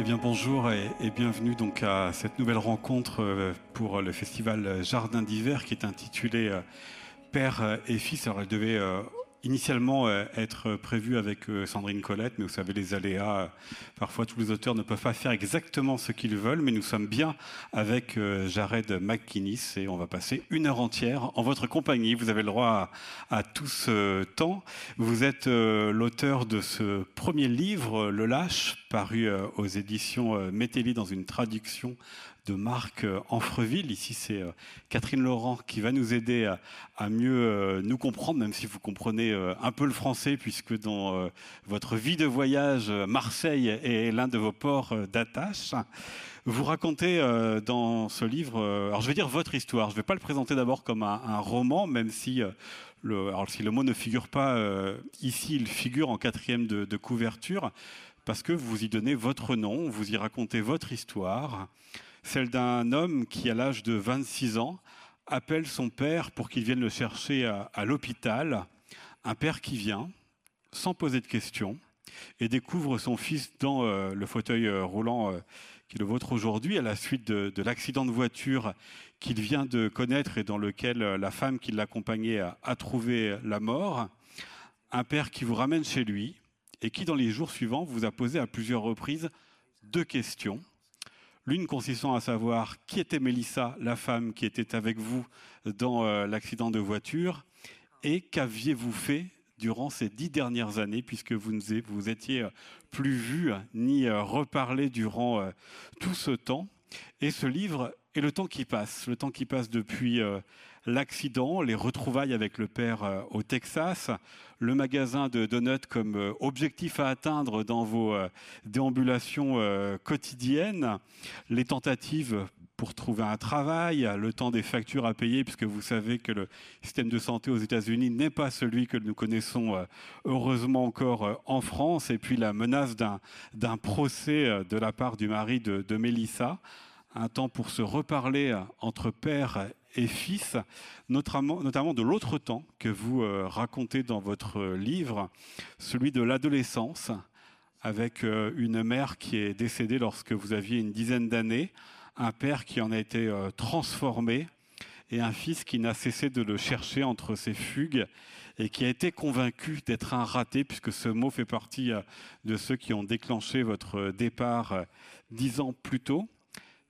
Eh bien bonjour et, bienvenue donc à cette nouvelle rencontre euh, pour le festival Jardin d'hiver qui est intitulé euh, Père et Fils. Alors elle devait euh, initialement euh, être prévu avec euh, Sandrine Colette, mais vous savez, les aléas, euh, parfois tous les auteurs ne peuvent pas faire exactement ce qu'ils veulent, mais nous sommes bien avec Jared McKinnis et on va passer une heure entière en votre compagnie. Vous avez le droit à, tout ce temps. Vous êtes l'auteur de ce premier livre, Le Lâche, paru aux éditions Mételli dans une traduction de Marc Anfreville. Ici, c'est euh, Catherine Laurent qui va nous aider à, mieux euh, nous comprendre, même si vous comprenez euh, un peu le français, puisque dans votre vie de voyage, Marseille est l'un de vos ports d'attache. Vous racontez dans ce livre, alors je vais dire votre histoire, je ne vais pas le présenter d'abord comme un, roman, même si le, mot ne figure pas ici, il figure en quatrième de couverture, parce que vous y donnez votre nom, vous y racontez votre histoire celle d'un homme qui, à l'âge de 26 ans, appelle son père pour qu'il vienne le chercher à, l'hôpital. Un père qui vient, sans poser de questions, et découvre son fils dans euh, le fauteuil euh, roulant euh, qui est le vôtre aujourd'hui, à la suite de, l'accident de voiture qu'il vient de connaître et dans lequel la femme qui l'accompagnait a trouvé la mort. Un père qui vous ramène chez lui et qui, dans les jours suivants, vous a posé à plusieurs reprises deux questions L'une consistant à savoir qui était Mélissa, la femme qui était avec vous dans euh, l'accident de voiture, et qu'aviez-vous fait durant ces dix dernières années, puisque vous ne vous étiez plus vu ni euh, reparlé durant euh, tout ce temps. Et ce livre est le temps qui passe, le temps qui passe depuis l'accident, les retrouvailles avec le père euh, au Texas, le magasin de donuts comme euh, objectif à atteindre dans vos euh, déambulations quotidiennes, les tentatives pour trouver un travail, le temps des factures à payer, puisque vous savez que le système de santé aux États-Unis n'est pas celui que nous connaissons heureusement encore en France, et puis la menace d'un procès de la part du mari de, de Mélissa un temps pour se reparler entre père et fils, notamment, de l'autre temps que vous euh, racontez dans votre livre, celui de l'adolescence, avec euh, une mère qui est décédée lorsque vous aviez une dizaine d'années, un père qui en a été euh, transformé, et un fils qui n'a cessé de le chercher entre ses fugues et qui a été convaincu d'être un raté, puisque ce mot fait partie de ceux qui ont déclenché votre départ dix ans plus tôt.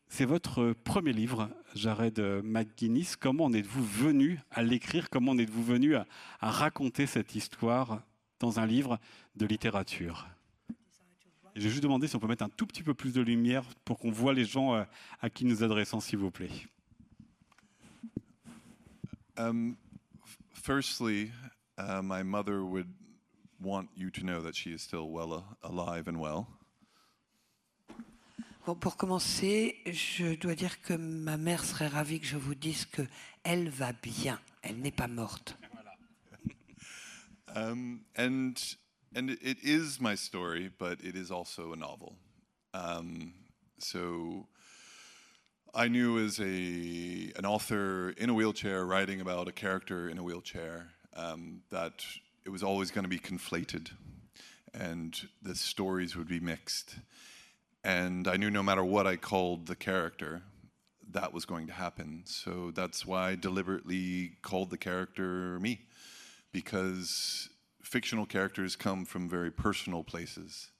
C'est votre premier livre, Jared McGuinness. Comment en êtes-vous venu à l'écrire? Comment en êtes-vous venu à, raconter cette histoire dans un livre de littérature? J'ai juste demandé si on peut mettre un tout petit peu plus de lumière pour qu'on voit les gens euh, à qui nous adressons, s'il vous plaît. Um, firstly, uh, my mother would want you to know that she is still well alive and well pour commencer, je dois dire que ma mère serait ravie que je vous dise que elle va bien. Elle n'est pas morte. um, and and it is my story, but it is also a novel. Um, so I knew as a an author in a wheelchair writing about a character in a wheelchair um, that it was always going to be conflated, and the stories would be mixed. And I knew no matter what I called the character, that was going to happen. So that's why I deliberately called the character me, because fictional characters come from very personal places.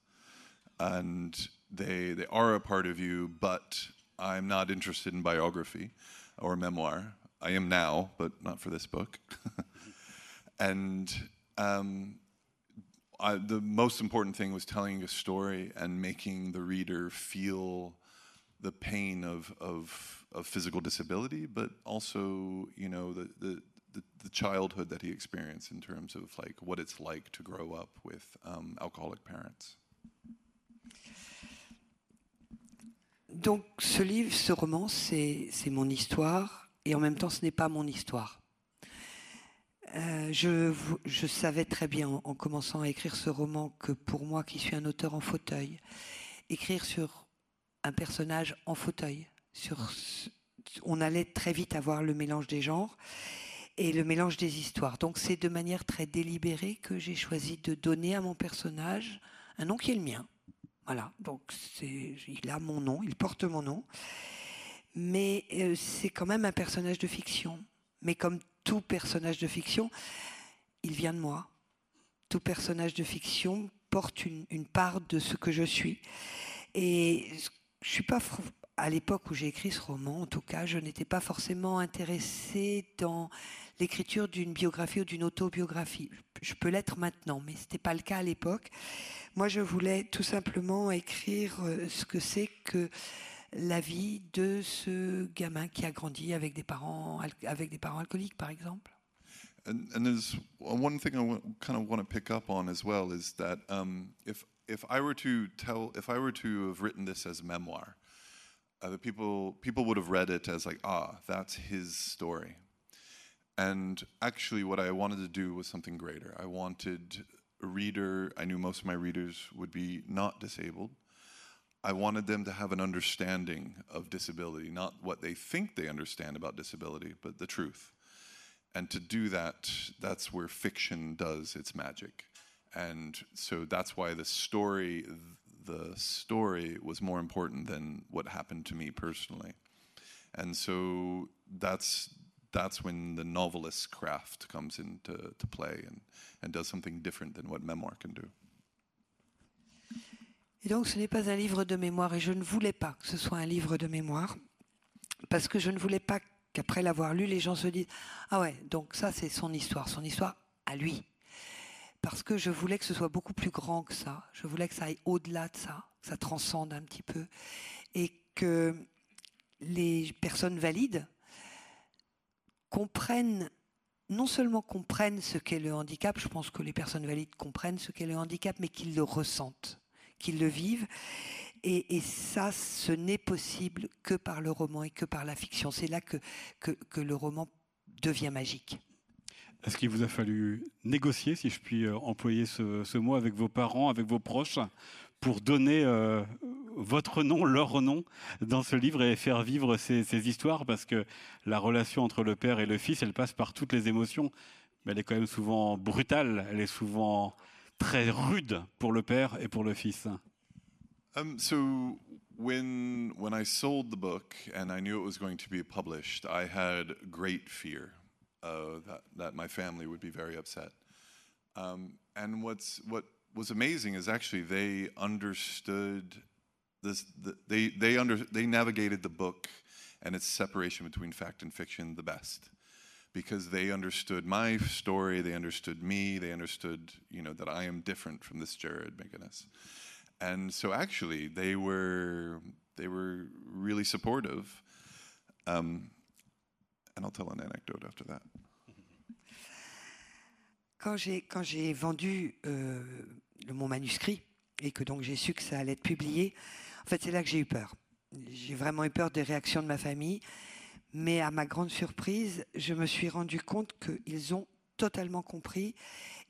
And they, they are a part of you, but I'm not interested in biography or memoir. I am now, but not for this book. and um, I, the most important thing was telling a story and making the reader feel the pain of, of, of physical disability, but also, you know, the, the, the, the, childhood that he experienced in terms of like what it's like to grow up with um, alcoholic parents. Donc ce livre, ce roman, c'est mon histoire, et en même temps, ce n'est pas mon histoire. Euh, je, savais très bien en, commençant à écrire ce roman que pour moi, qui suis un auteur en fauteuil, écrire sur un personnage en fauteuil, sur, on allait très vite avoir le mélange des genres et le mélange des histoires. Donc c'est de manière très délibérée que j'ai choisi de donner à mon personnage un nom qui est le mien. Voilà, donc il a mon nom, il porte mon nom. Mais euh, c'est quand même un personnage de fiction. Mais comme tout personnage de fiction, il vient de moi. Tout personnage de fiction porte une, part de ce que je suis. Et je suis pas à l'époque où j'ai écrit ce roman, en tout cas, je n'étais pas forcément intéressée dans l'écriture d'une biographie ou d'une autobiographie. Je peux l'être maintenant, mais ce n'était pas le cas à l'époque. Moi, je voulais tout simplement écrire euh, ce que c'est que la vie de ce gamin qui a grandi avec des parents, avec des parents alcooliques, par exemple. And, and there's one thing I kind of want to pick up on as well is that um, if if I were to tell, if I were to have written this as a memoir, uh, the people people would have read it as like, ah, that's his story. And actually, what I wanted to do was something greater. I wanted a reader. I knew most of my readers would be not disabled. I wanted them to have an understanding of disability, not what they think they understand about disability, but the truth. And to do that, that's where fiction does its magic. And so that's why the story, the story was more important than what happened to me personally. And so that's that's when the novelist's craft comes into to play and, and does something different than what memoir can do. Et donc ce n'est pas un livre de mémoire et je ne voulais pas que ce soit un livre de mémoire parce que je ne voulais pas qu'après l'avoir lu les gens se disent ah ouais donc ça c'est son histoire son histoire à lui parce que je voulais que ce soit beaucoup plus grand que ça. Je voulais que ça aille au-delà de ça, que ça transcende un petit peu, et que les personnes valides comprennent, non seulement comprennent ce qu'est le handicap, je pense que les personnes valides comprennent ce qu'est le handicap, mais qu'ils le ressentent, qu'ils le vivent. Et, ça, ce n'est possible que par le roman et que par la fiction. C'est là que, que le roman devient magique. Est-ce qu'il vous a fallu négocier, si je puis euh, employer ce, mot, avec vos parents, avec vos proches, pour donner euh, votre nom, leur nom dans ce livre et faire vivre ces, histoires? Parce que la relation entre le père et le fils, elle passe par toutes les émotions, mais elle est quand même souvent brutale, elle est souvent très rude pour le père et pour le fils. Um, so when when I sold the book and I knew it was going to be published, I had great fear. uh, that, that my family would be very upset. Um, and what's, what was amazing is actually they understood this, the, they, they, under, they navigated the book and its separation between fact and fiction the best because they understood my story, they understood me, they understood, you know, that I am different from this Jared McGinnis. And so actually they were, they were really supportive. Um, and I'll tell an anecdote after that. Quand j'ai quand j'ai vendu euh, mon manuscrit et que donc j'ai su que ça allait être publié, en fait c'est là que j'ai eu peur. J'ai vraiment eu peur des réactions de ma famille, mais à ma grande surprise, je me suis rendu compte qu'ils ont totalement compris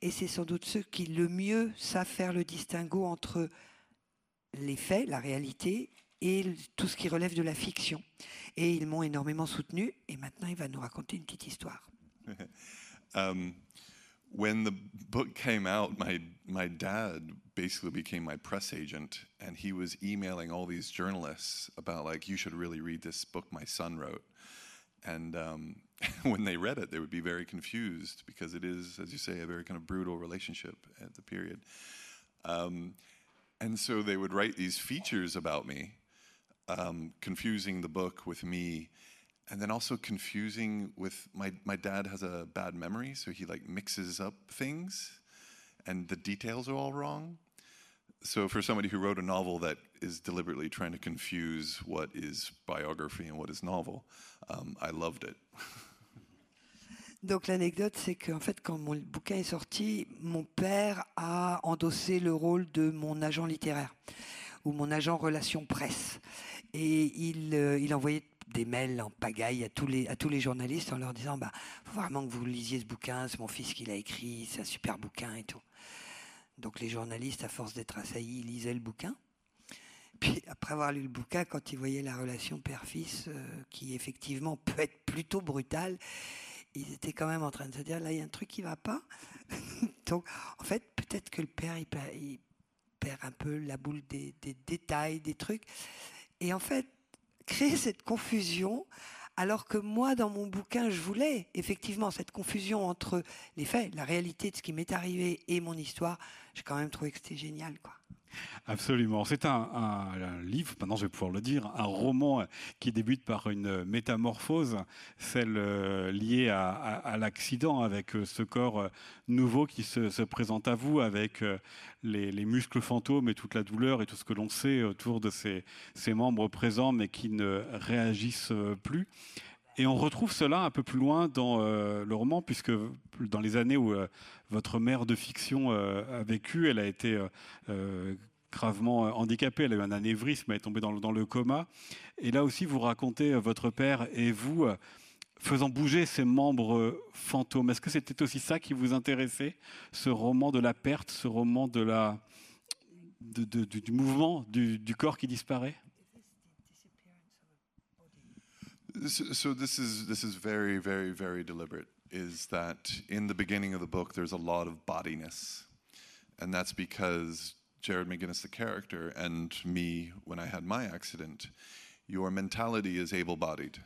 et c'est sans doute ceux qui le mieux savent faire le distinguo entre les faits, la réalité et tout ce qui relève de la fiction. Et ils m'ont énormément soutenu. Et maintenant, il va nous raconter une petite histoire. um, when the book came out, my my dad basically became my press agent, and he was emailing all these journalists about like, you should really read this book my son wrote. And um, when they read it, they would be very confused because it is, as you say, a very kind of brutal relationship at the period. Um, and so they would write these features about me um, confusing the book with me and then also confusing with my, my dad has a bad memory so he like mixes up things and the details are all wrong so for somebody who wrote a novel that is deliberately trying to confuse what is biography and what is novel um, i loved it Donc l'anecdote, c'est qu'en fait, quand mon bouquin est sorti, mon père a endossé le rôle de mon agent littéraire ou mon agent relations presse. Et il, euh, il envoyait des mails en pagaille à tous les, à tous les journalistes en leur disant bah, faut vraiment que vous lisiez ce bouquin, c'est mon fils qui l'a écrit, c'est un super bouquin et tout. Donc les journalistes, à force d'être assaillis, lisaient le bouquin. Puis après avoir lu le bouquin, quand ils voyaient la relation père-fils, euh, qui effectivement peut être plutôt brutale, ils étaient quand même en train de se dire là il y a un truc qui va pas. Donc en fait peut-être que le père il, faire un peu la boule des détails, des trucs. Et en fait, créer cette confusion, alors que moi, dans mon bouquin, je voulais effectivement cette confusion entre les faits, la réalité de ce qui m'est arrivé et mon histoire, j'ai quand même trouvé que c'était génial, quoi. Absolument. C'est un, livre, maintenant je vais pouvoir le dire, un roman qui débute par une métamorphose, celle euh, liée à, l'accident, avec euh, ce corps euh, nouveau qui se, présente à vous, avec les, muscles fantômes et toute la douleur et tout ce que l'on sait autour de ces membres présents mais qui ne réagissent plus. Et on retrouve cela un peu plus loin dans le roman, puisque dans les années où votre mère de fiction a vécu, elle a été gravement euh, handicapée, elle a eu un anévrisme, elle est tombée dans le, coma. Et là aussi, vous racontez euh, votre père et vous euh, faisant bouger ces membres fantômes. Est-ce que c'était aussi ça qui vous intéressait, ce roman de la perte, ce roman du mouvement du, corps qui disparaît? This is very very very deliberate. Is that in the beginning of the book? There's a lot of bodiness, and that's because Jared McGinnis, the character, and me when I had my accident, your mentality is able bodied.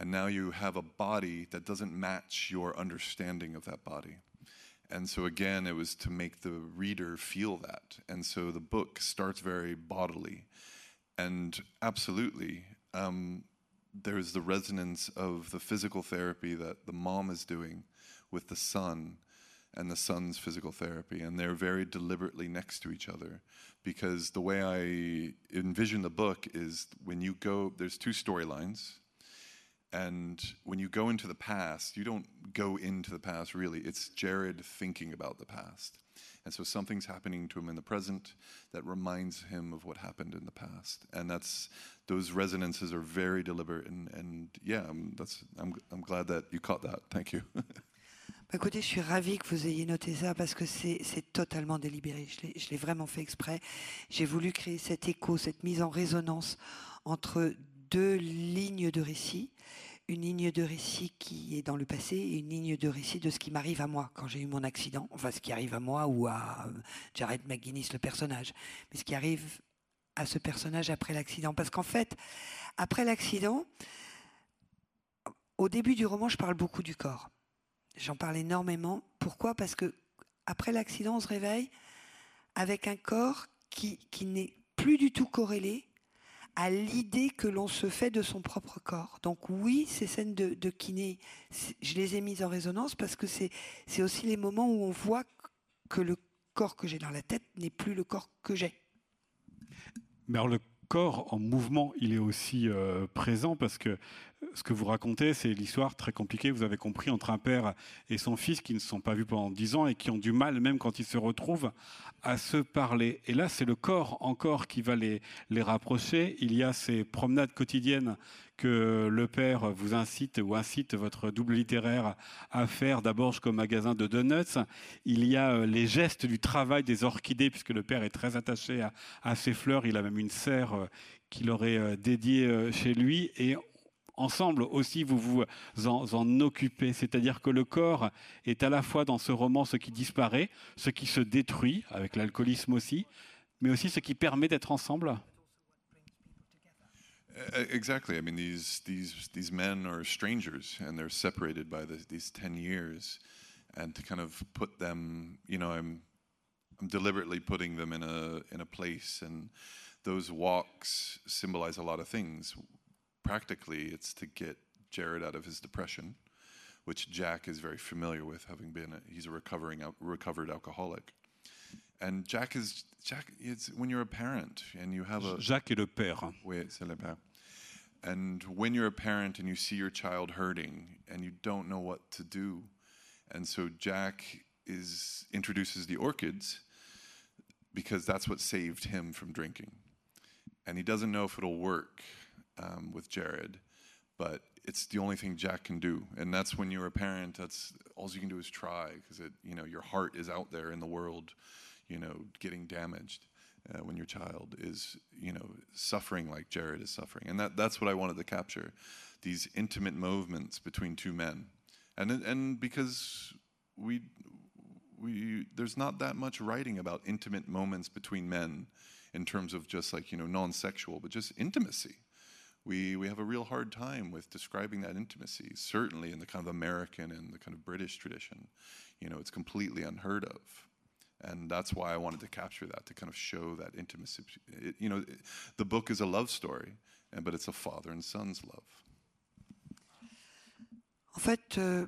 And now you have a body that doesn't match your understanding of that body. And so, again, it was to make the reader feel that. And so the book starts very bodily. And absolutely, um, there's the resonance of the physical therapy that the mom is doing with the son and the son's physical therapy, and they're very deliberately next to each other. Because the way I envision the book is when you go, there's two storylines, and when you go into the past, you don't go into the past really. It's Jared thinking about the past. And so something's happening to him in the present that reminds him of what happened in the past. And that's those resonances are very deliberate. And, and yeah, that's, I'm, I'm glad that you caught that. Thank you. Écoutez, je suis ravie que vous ayez noté ça parce que c'est totalement délibéré. Je l'ai vraiment fait exprès. J'ai voulu créer cet écho, cette mise en résonance entre deux lignes de récit. Une ligne de récit qui est dans le passé et une ligne de récit de ce qui m'arrive à moi quand j'ai eu mon accident. Enfin, ce qui arrive à moi ou à euh, Jared McGuinness, le personnage. Mais ce qui arrive à ce personnage après l'accident. Parce qu'en fait, après l'accident, au début du roman, je parle beaucoup du corps. J'en parle énormément. Pourquoi? Parce que après l'accident, on se réveille avec un corps qui, qui n'est plus du tout corrélé à l'idée que l'on se fait de son propre corps. Donc oui, ces scènes de, kiné, je les ai mises en résonance parce que c'est aussi les moments où on voit que le corps que j'ai dans la tête n'est plus le corps que j'ai. Mais alors le corps en mouvement, il est aussi euh, présent parce que ce que vous racontez, c'est l'histoire très compliquée, vous avez compris, entre un père et son fils qui ne se sont pas vus pendant dix ans et qui ont du mal, même quand ils se retrouvent, à se parler. Et là, c'est le corps encore qui va les, les rapprocher. Il y a ces promenades quotidiennes que le père vous incite ou incite votre double littéraire à faire d'abord jusqu'au magasin de donuts. Il y a euh, les gestes du travail des orchidées, puisque le père est très attaché à, à ses fleurs. Il a même une serre euh, qu'il aurait euh, dédiée chez lui. Et ensemble aussi vous vous en, occupez. C'est-à-dire que le corps est à la fois dans ce roman ce qui disparaît, ce qui se détruit, avec l'alcoolisme aussi, mais aussi ce qui permet d'être ensemble. Uh, exactly. I mean, these these these men are strangers, and they're separated by the, these ten years, and to kind of put them, you know, I'm I'm deliberately putting them in a in a place, and those walks symbolize a lot of things. Practically, it's to get Jared out of his depression, which Jack is very familiar with, having been a, he's a recovering recovered alcoholic. And Jack is Jack. It's when you're a parent and you have a Jacques est le père. Oui, c'est le père. And when you're a parent and you see your child hurting and you don't know what to do, and so Jack is introduces the orchids because that's what saved him from drinking. And he doesn't know if it'll work um, with Jared, but it's the only thing Jack can do. And that's when you're a parent, that's all you can do is try because it, you know, your heart is out there in the world, you know, getting damaged. Uh, when your child is, you know, suffering like Jared is suffering, and that, that's what I wanted to capture, these intimate movements between two men, and and because we we there's not that much writing about intimate moments between men in terms of just like you know non-sexual but just intimacy we we have a real hard time with describing that intimacy certainly in the kind of american and the kind of british tradition you know it's completely unheard of and that's why i wanted to capture that to kind of show that intimacy it, you know it, the book is a love story and but it's a father and son's love En fait, euh,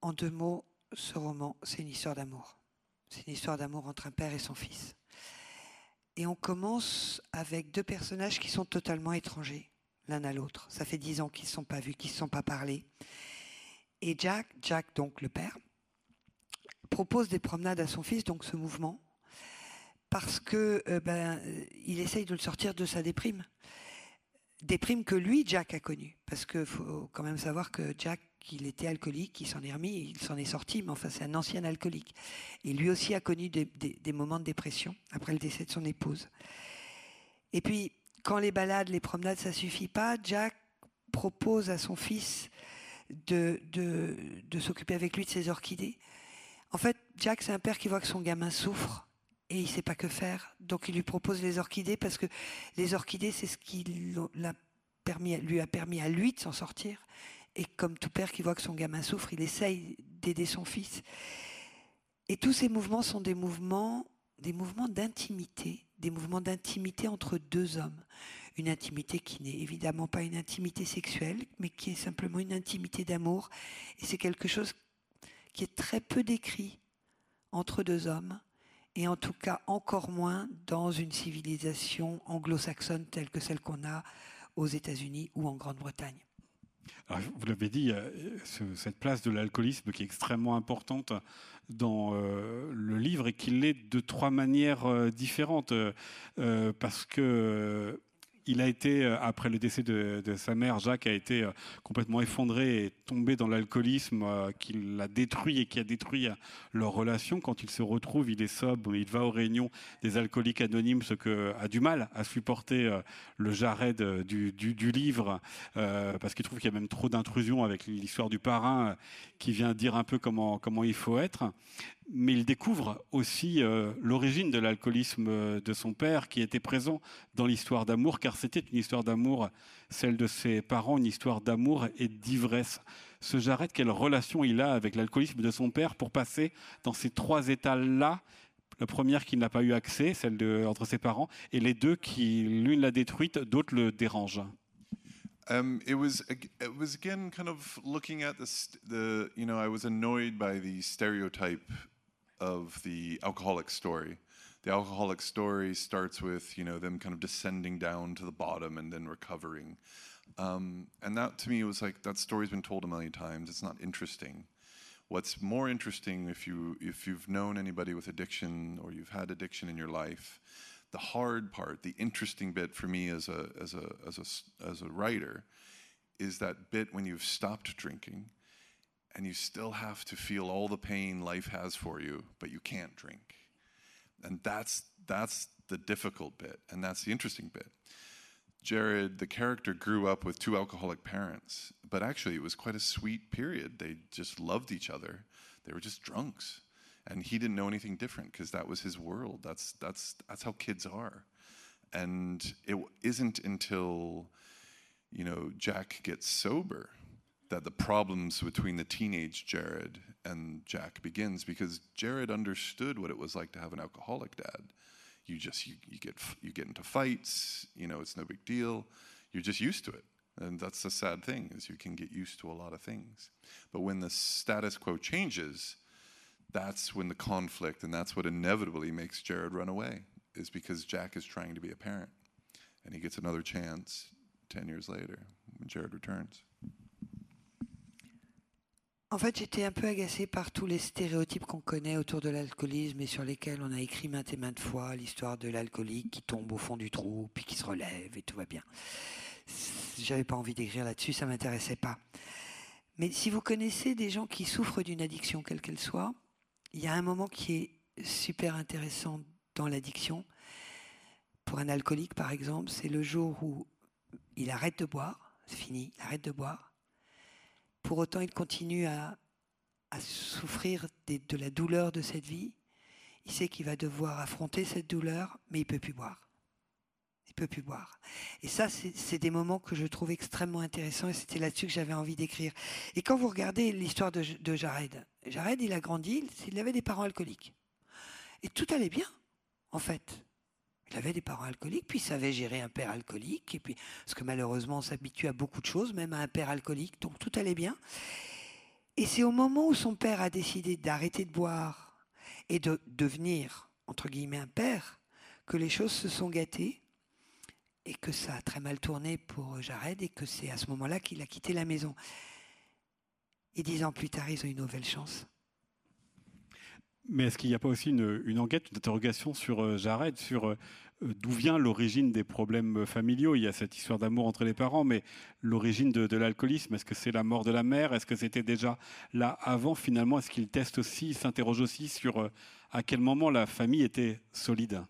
en deux mots, ce roman, c'est une histoire d'amour. C'est une histoire d'amour entre un père et son fils. Et on commence avec deux personnages qui sont totalement étrangers l'un à l'autre. Ça fait dix ans qu'ils ne sont pas vus, qu'ils ne se sont pas parlé. Et Jack, Jack donc le père, propose des promenades à son fils, donc ce mouvement, parce que euh, ben, il essaye de le sortir de sa déprime déprime que lui, Jack, a connu. Parce qu'il faut quand même savoir que Jack, il était alcoolique, il s'en est remis, il s'en est sorti, mais enfin, c'est un ancien alcoolique. Et lui aussi a connu des, des, moments de dépression après le décès de son épouse. Et puis, quand les balades, les promenades, ça suffit pas, Jack propose à son fils de, de, de s'occuper avec lui de ses orchidées. En fait, Jack, c'est un père qui voit que son gamin souffre et il sait pas que faire. Donc il lui propose les orchidées parce que les orchidées, c'est ce qui permis, lui a permis à lui de s'en sortir. Et comme tout père qui voit que son gamin souffre, il essaye d'aider son fils. Et tous ces mouvements sont des mouvements, des mouvements d'intimité, des mouvements d'intimité entre deux hommes. Une intimité qui n'est évidemment pas une intimité sexuelle, mais qui est simplement une intimité d'amour. Et c'est quelque chose qui est très peu décrit entre deux hommes et en tout cas encore moins dans une civilisation anglo-saxonne telle que celle qu'on a aux États-Unis ou en Grande-Bretagne. vous l'avez dit, cette place de l'alcoolisme qui est extrêmement importante dans euh, le livre et qui l'est de trois manières euh, différentes. Euh, parce que il a été, euh, après le décès de, sa mère, Jacques a été euh, complètement effondré et tombé dans l'alcoolisme euh, qui l'a détruit et qui a détruit leur relation. Quand il se retrouve, il est sobre, il va aux réunions des alcooliques anonymes, ce que a du mal à supporter le jarret du, livre, parce qu'il trouve qu'il y a même trop d'intrusion avec l'histoire du parrain qui vient dire un peu comment il faut être mais il découvre aussi euh, l'origine de l'alcoolisme euh, de son père, qui était présent dans l'histoire d'amour, car c'était une histoire d'amour, celle de ses parents, une histoire d'amour et d'ivresse. Ce Jared, quelle relation il a avec l'alcoolisme de son père pour passer dans ces trois états-là la première qui n'a pas eu accès, celle entre ses parents, et les deux qui, l'une l'a détruite, d'autres le dérangent. Um, it was it was again kind of looking at of the alcoholic story. The alcoholic story starts with you know them kind of descending down to the bottom and then recovering, um, and that to me was like that story's been told a million times. It's not interesting. What's more interesting if you if you've known anybody with addiction or you've had addiction in your life, the hard part, the interesting bit for me as a as a as a as a writer, is that bit when you've stopped drinking and you still have to feel all the pain life has for you, but you can't drink. And that's that's the difficult bit, and that's the interesting bit. Jared, the character, grew up with two alcoholic parents, but actually it was quite a sweet period. They just loved each other. They were just drunks, and he didn't know anything different because that was his world. That's that's that's how kids are, and it isn't until you know Jack gets sober that the problems between the teenage Jared and Jack begins because Jared understood what it was like to have an alcoholic dad. You just you, you get you get into fights, you know, it's no big deal. You're just used to it. And that's the sad thing is you can get used to a lot of things. But when the status quo changes, that's when the conflict and that's what inevitably makes Jared run away is because Jack is trying to be a parent. And he gets another chance 10 years later when Jared returns. En fait, j'étais un peu agacée par tous les stéréotypes qu'on connaît autour de l'alcoolisme et sur lesquels on a écrit maintes et maintes fois l'histoire de l'alcoolique qui tombe au fond du trou, puis qui se relève et tout va bien. J'avais pas envie d'écrire là-dessus, ça m'intéressait pas. Mais si vous connaissez des gens qui souffrent d'une addiction, quelle qu'elle soit, il y a un moment qui est super intéressant dans l'addiction. Pour un alcoolique, par exemple, c'est le jour où il arrête de boire, c'est fini, il arrête de boire pour autant, il continue à, souffrir de la douleur de cette vie. Il sait qu'il va devoir affronter cette douleur, mais il peut plus boire. Il peut plus boire. Et ça, c'est des moments que je trouve extrêmement intéressants et c'était là-dessus que j'avais envie d'écrire. Et quand vous regardez l'histoire de Jared, Jared, il a grandi, il avait des parents alcooliques. Et tout allait bien, en fait. Avait des parents alcooliques, puis savait gérer un père alcoolique, et puis parce que malheureusement on s'habitue à beaucoup de choses, même à un père alcoolique, donc tout allait bien. Et c'est au moment où son père a décidé d'arrêter de boire et de devenir entre guillemets un père que les choses se sont gâtées et que ça a très mal tourné pour Jared et que c'est à ce moment-là qu'il a quitté la maison. Et dix ans plus tard, ils ont une nouvelle chance. Mais est-ce qu'il n'y a pas aussi une, enquête, une interrogation sur euh, Jared, sur euh, d'où vient l'origine des problèmes familiaux? Il y a cette histoire d'amour entre les parents, mais l'origine de, l'alcoolisme, est-ce que c'est la mort de la mère? Est-ce que c'était déjà là avant? Finalement, est-ce qu'il teste aussi, s'interroge aussi sur euh, à quel moment la famille était solide?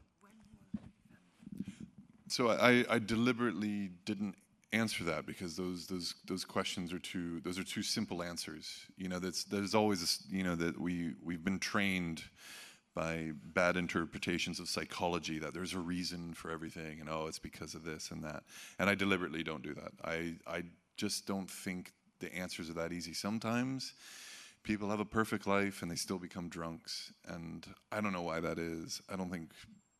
So I, I deliberately didn't answer that because those those those questions are too those are too simple answers. You know, that's there's always you know that we we've been trained by bad interpretations of psychology that there's a reason for everything and oh it's because of this and that. And I deliberately don't do that. I I just don't think the answers are that easy. Sometimes people have a perfect life and they still become drunks and I don't know why that is. I don't think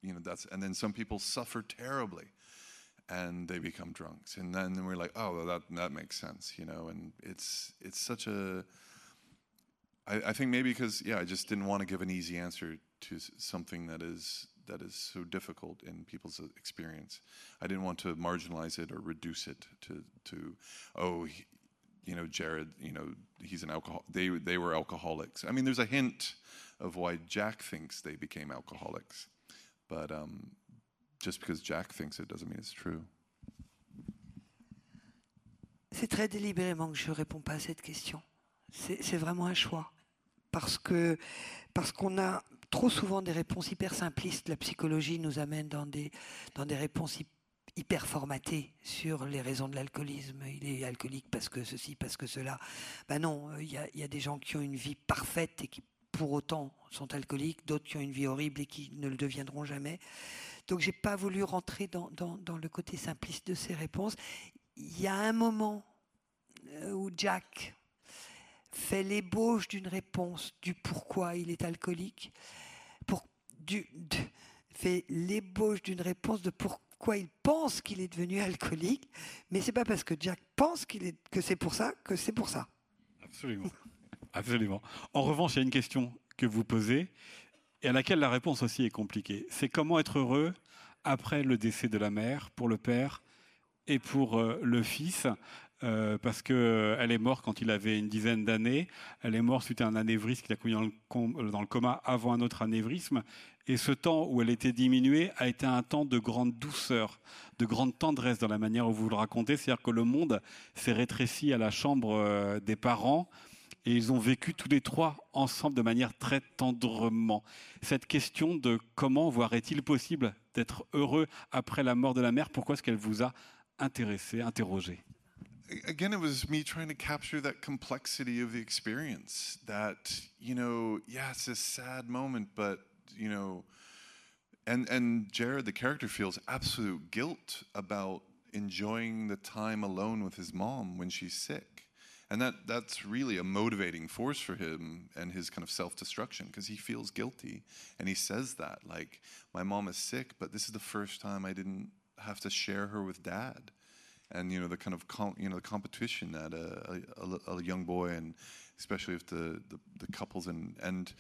you know that's and then some people suffer terribly and they become drunks and then we're like oh well, that that makes sense you know and it's it's such a I, I think maybe because yeah I just didn't want to give an easy answer to something that is that is so difficult in people's experience I didn't want to marginalize it or reduce it to to oh he, you know Jared you know he's an alcohol they they were alcoholics I mean there's a hint of why Jack thinks they became alcoholics but um, just because Jack thinks it doesn't mean it's true. C'est très délibérément que je réponds pas à cette question. C'est vraiment un choix. Parce que parce qu'on a trop souvent des réponses hyper simplistes. La psychologie nous amène dans des, dans des réponses hyper formatées sur les raisons de l'alcoolisme. Il est alcoolique parce que ceci, parce que cela. Ben non, il y a, y a des gens qui ont une vie parfaite et qui pour autant sont alcooliques, d'autres qui ont une vie horrible et qui ne le deviendront jamais. Donc j'ai pas voulu rentrer dans, dans, le côté simpliste de ces réponses. Il y a un moment euh, où Jack fait l'ébauche d'une réponse du pourquoi il est alcoolique, pour, du, fait l'ébauche d'une réponse de pourquoi il pense qu'il est devenu alcoolique, mais c'est pas parce que Jack pense qu'il est, que c'est pour ça que c'est pour ça. Absolument. Absolument. En revanche, il y a une question que vous posez et à laquelle la réponse aussi est compliquée. C'est comment être heureux après le décès de la mère, pour le père et pour euh, le fils, euh, parce qu'elle euh, est morte quand il avait une dizaine d'années. Elle est morte suite à un anévrisme qu'il a connu dans le, dans le, coma avant un autre anévrisme. Et ce temps où elle était diminuée a été un temps de grande douceur, de grande tendresse dans la manière où vous le racontez. C'est-à-dire que le monde s'est rétréci à la chambre des parents et ils ont vécu tous les trois ensemble de manière très tendrement. Cette question de comment, voire est-il possible d'être heureux après la mort de la mère, pourquoi est-ce qu'elle vous a intéressé, interrogé? Again, it was me trying to capture that complexity of the experience. That, you know, yeah, it's a sad moment, but, you know, and, and Jared, the character, feels absolute guilt about enjoying the time alone with his mom when she's sick. And that, that's really a motivating force for him and his kind of self destruction because he feels guilty. And he says that, like, my mom is sick, but this is the first time I didn't have to share her with dad. And, you know, the kind of, com- you know, the competition that a, a, a, young boy and especially with the, the, the couples and, and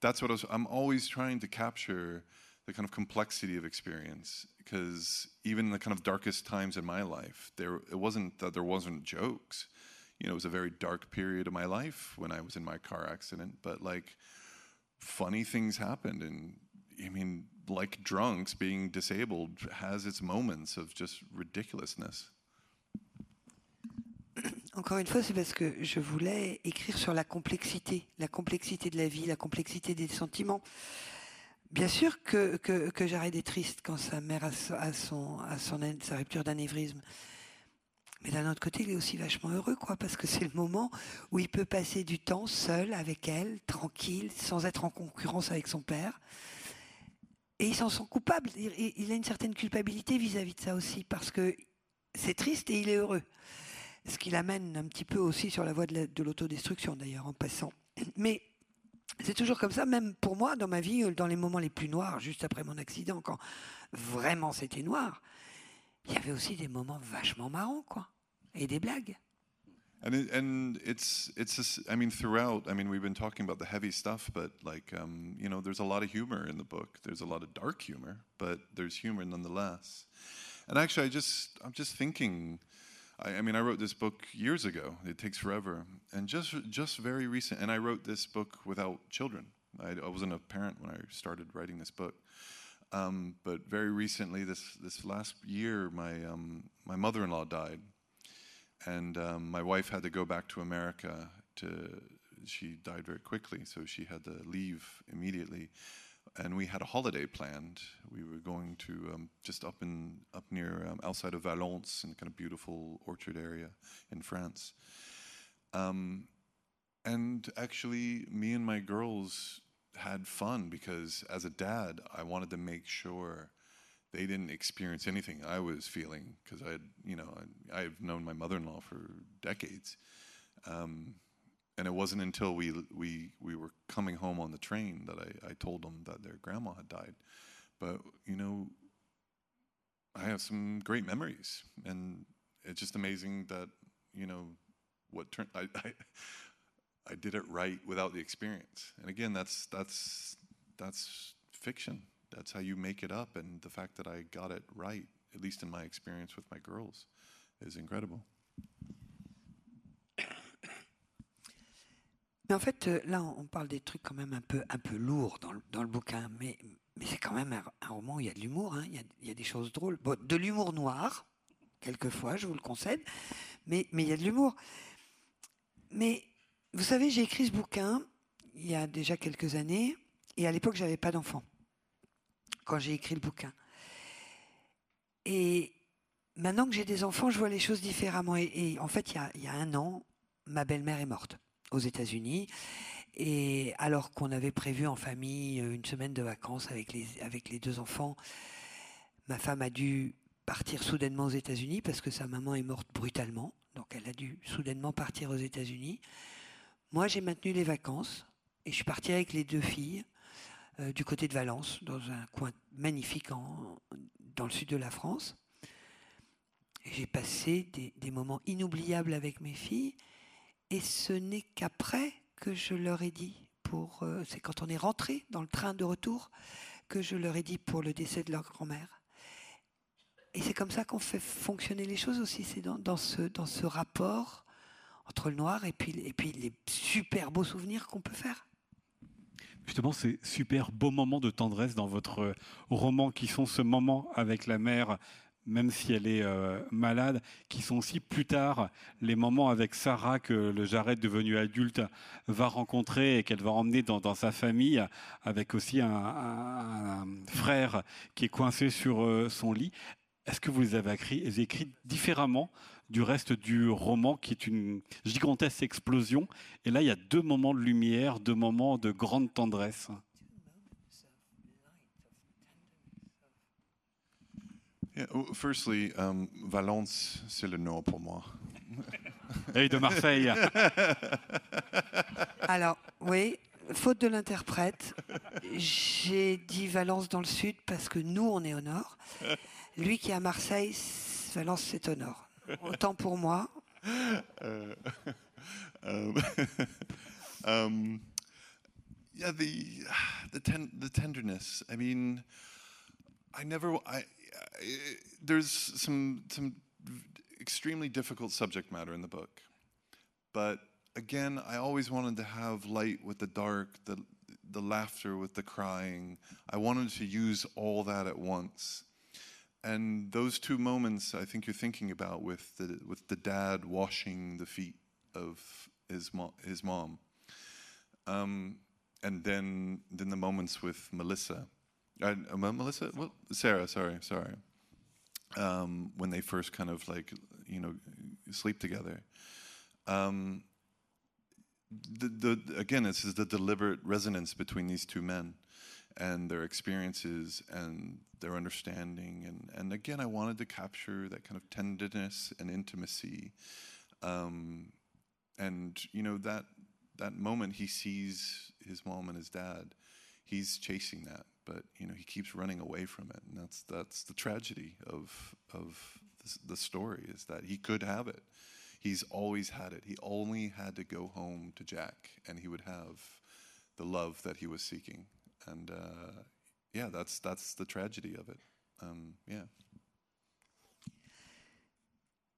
that's what I was, I'm always trying to capture the kind of complexity of experience because even in the kind of darkest times in my life, there, it wasn't that there wasn't jokes you know, it was a very dark period of my life when I was in my car accident, but like funny things happened. And I mean, like drunks, being disabled has its moments of just ridiculousness. Encore une fois, c'est parce que je voulais écrire sur la complexité, la complexité de la vie, la complexité des sentiments. Bien sûr que, que, Jared est triste quand sa mère a, son, a son, sa rupture d'anévrisme. Mais d'un autre côté, il est aussi vachement heureux, quoi, parce que c'est le moment où il peut passer du temps seul avec elle, tranquille, sans être en concurrence avec son père. Et il s'en sent coupable. Il, a une certaine culpabilité vis-à-vis de ça aussi, parce que c'est triste et il est heureux. Ce qui l'amène un petit peu aussi sur la voie de l'autodestruction, d'ailleurs, en passant. Mais c'est toujours comme ça, même pour moi, dans ma vie, dans les moments les plus noirs, juste après mon accident, quand vraiment c'était noir, il y avait aussi des moments vachement marrants, quoi, et des blagues. And it, and it's it's just, I mean throughout I mean we've been talking about the heavy stuff but like um, you know there's a lot of humor in the book there's a lot of dark humor but there's humor nonetheless and actually I just I'm just thinking I, I, mean I wrote this book years ago it takes forever and just just very recent and I wrote this book without children I, I wasn't a parent when I started writing this book um, but very recently this this last year my um, my mother-in-law died and um, my wife had to go back to America to. She died very quickly, so she had to leave immediately. And we had a holiday planned. We were going to um, just up in up near um, outside of Valence, in kind of beautiful orchard area in France. Um, and actually, me and my girls had fun because as a dad, I wanted to make sure they didn't experience anything I was feeling because I had, you know, I, have known my mother-in-law for decades, um, and it wasn't until we we we were coming home on the train that I, I told them that their grandma had died. But you know, I have some great memories, and it's just amazing that you know what turned I, I I did it right without the experience. And again, that's that's that's fiction that's how you make it up. And the fact that I got it right, at least in my experience with my girls, is incredible. Mais en fait, euh, là, on parle des trucs quand même un peu, un peu lourds dans le, dans le bouquin, mais, mais c'est quand même un, roman où il y a de l'humour, hein, il, y a, il, y a, des choses drôles. Bon, de l'humour noir, quelquefois, je vous le concède, mais, mais il y a de l'humour. Mais vous savez, j'ai écrit ce bouquin il y a déjà quelques années, et à l'époque, j'avais pas d'enfant quand j'ai écrit le bouquin. Et maintenant que j'ai des enfants, je vois les choses différemment. Et, en fait, il y, a, un an, ma belle-mère est morte aux États-Unis. Et alors qu'on avait prévu en famille une semaine de vacances avec les, avec les deux enfants, ma femme a dû partir soudainement aux États-Unis parce que sa maman est morte brutalement. Donc elle a dû soudainement partir aux États-Unis. Moi, j'ai maintenu les vacances et je suis parti avec les deux filles. Euh, du côté de Valence, dans un coin magnifique dans le sud de la France. J'ai passé des, moments inoubliables avec mes filles, et ce n'est qu'après que je leur ai dit, pour, euh, c'est quand on est rentré dans le train de retour, que je leur ai dit pour le décès de leur grand-mère. Et c'est comme ça qu'on fait fonctionner les choses aussi, c'est dans, ce, dans ce rapport entre le noir et puis, et puis les super beaux souvenirs qu'on peut faire justement ces super beaux moments de tendresse dans votre roman qui sont ce moment avec la mère même si elle est euh, malade, qui sont aussi plus tard les moments avec Sarah que le Jared devenu adulte va rencontrer et qu'elle va emmener dans, sa famille, avec aussi un, frère qui est coincé sur euh, son lit. Est-ce que vous les avez écrits, écrits différemment du reste du roman, qui est une gigantesque explosion? Et là, il y a deux moments de lumière, deux moments de grande tendresse. Firstly, um, Valence, c'est le nom pour moi. Et de Marseille. Alors, oui, faute de l'interprète, j'ai dit Valence dans le sud parce que nous, on est au nord. Lui qui est à Marseille, Valence, c'est au nord. Autant pour moi. Uh, um, um, yeah, the the ten, the tenderness. I mean, I never. I there's some some extremely difficult subject matter in the book, but again, I always wanted to have light with the dark, the the laughter with the crying. I wanted to use all that at once. And those two moments I think you're thinking about with the with the dad washing the feet of his mo- his mom, um, and then then the moments with Melissa, uh, uh Melissa, well, Sarah, sorry, sorry. um, when they first kind of like you know sleep together. Um, the, the, again, this is the deliberate resonance between these two men and their experiences and their understanding. And, and again, I wanted to capture that kind of tenderness and intimacy. Um, and, you know, that, that moment he sees his mom and his dad, he's chasing that, but, you know, he keeps running away from it. And that's, that's the tragedy of, of the story is that he could have it. He's always had it. He only had to go home to Jack, and he would have the love that he was seeking. And uh, yeah, that's that's the tragedy of it. Um, yeah.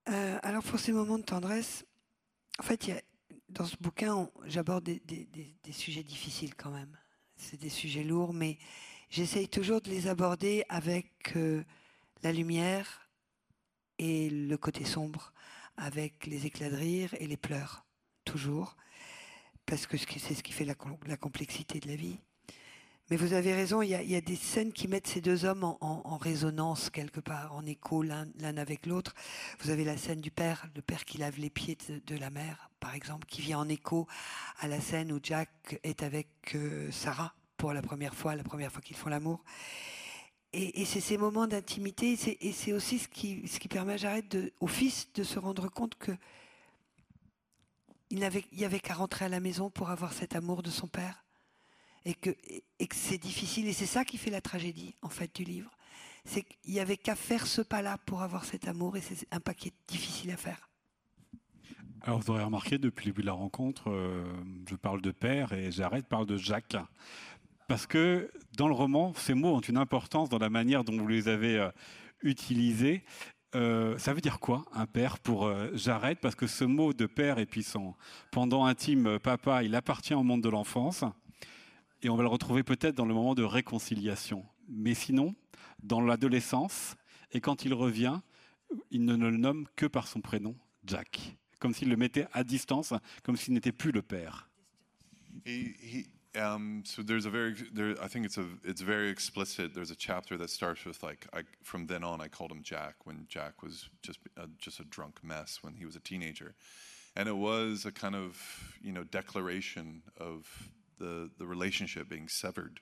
Euh, alors pour ces moments de tendresse, en fait, y a, dans ce bouquin, j'aborde des, des, des, des, sujets difficiles quand même. C'est des sujets lourds, mais j'essaye toujours de les aborder avec euh, la lumière et le côté sombre, avec les éclats de rire et les pleurs, toujours, parce que c'est ce qui fait la, complexité de la vie. Mais vous avez raison, il y, a, des scènes qui mettent ces deux hommes en, résonance quelque part, en écho l'un avec l'autre. Vous avez la scène du père, le père qui lave les pieds de, de, la mère, par exemple, qui vient en écho à la scène où Jack est avec euh, Sarah pour la première fois, la première fois qu'ils font l'amour. Et, c'est ces moments d'intimité, et c'est aussi ce qui, ce qui permet à Jared au fils de se rendre compte que il n'y avait qu'à rentrer à la maison pour avoir cet amour de son père. Et que, et que c'est difficile, et c'est ça qui fait la tragédie, en fait, du livre. C'est qu'il n'y avait qu'à faire ce pas-là pour avoir cet amour, et c'est un est difficile à faire. Alors, vous aurez remarqué, depuis le début de la rencontre, euh, je parle de père, et Jared parle de Jacques. Parce que dans le roman, ces mots ont une importance dans la manière dont vous les avez euh, utilisés. Euh, ça veut dire quoi, un père pour euh, Jared? Parce que ce mot de père et puis son pendant intime papa, il appartient au monde de l'enfance. Et on va le retrouver peut-être dans le moment de réconciliation. Mais sinon, dans l'adolescence, et quand il revient, il ne le nomme que par son prénom, Jack. Comme s'il le mettait à distance, comme s'il n'était plus le père. He... Um, so there's a very, there, I think it's a, it's very explicit. There's a chapter that starts with like, I, from then on, I called him Jack when Jack was just, a, just a drunk mess when he was a teenager, and it was a kind of, you know, declaration of the the relationship being severed,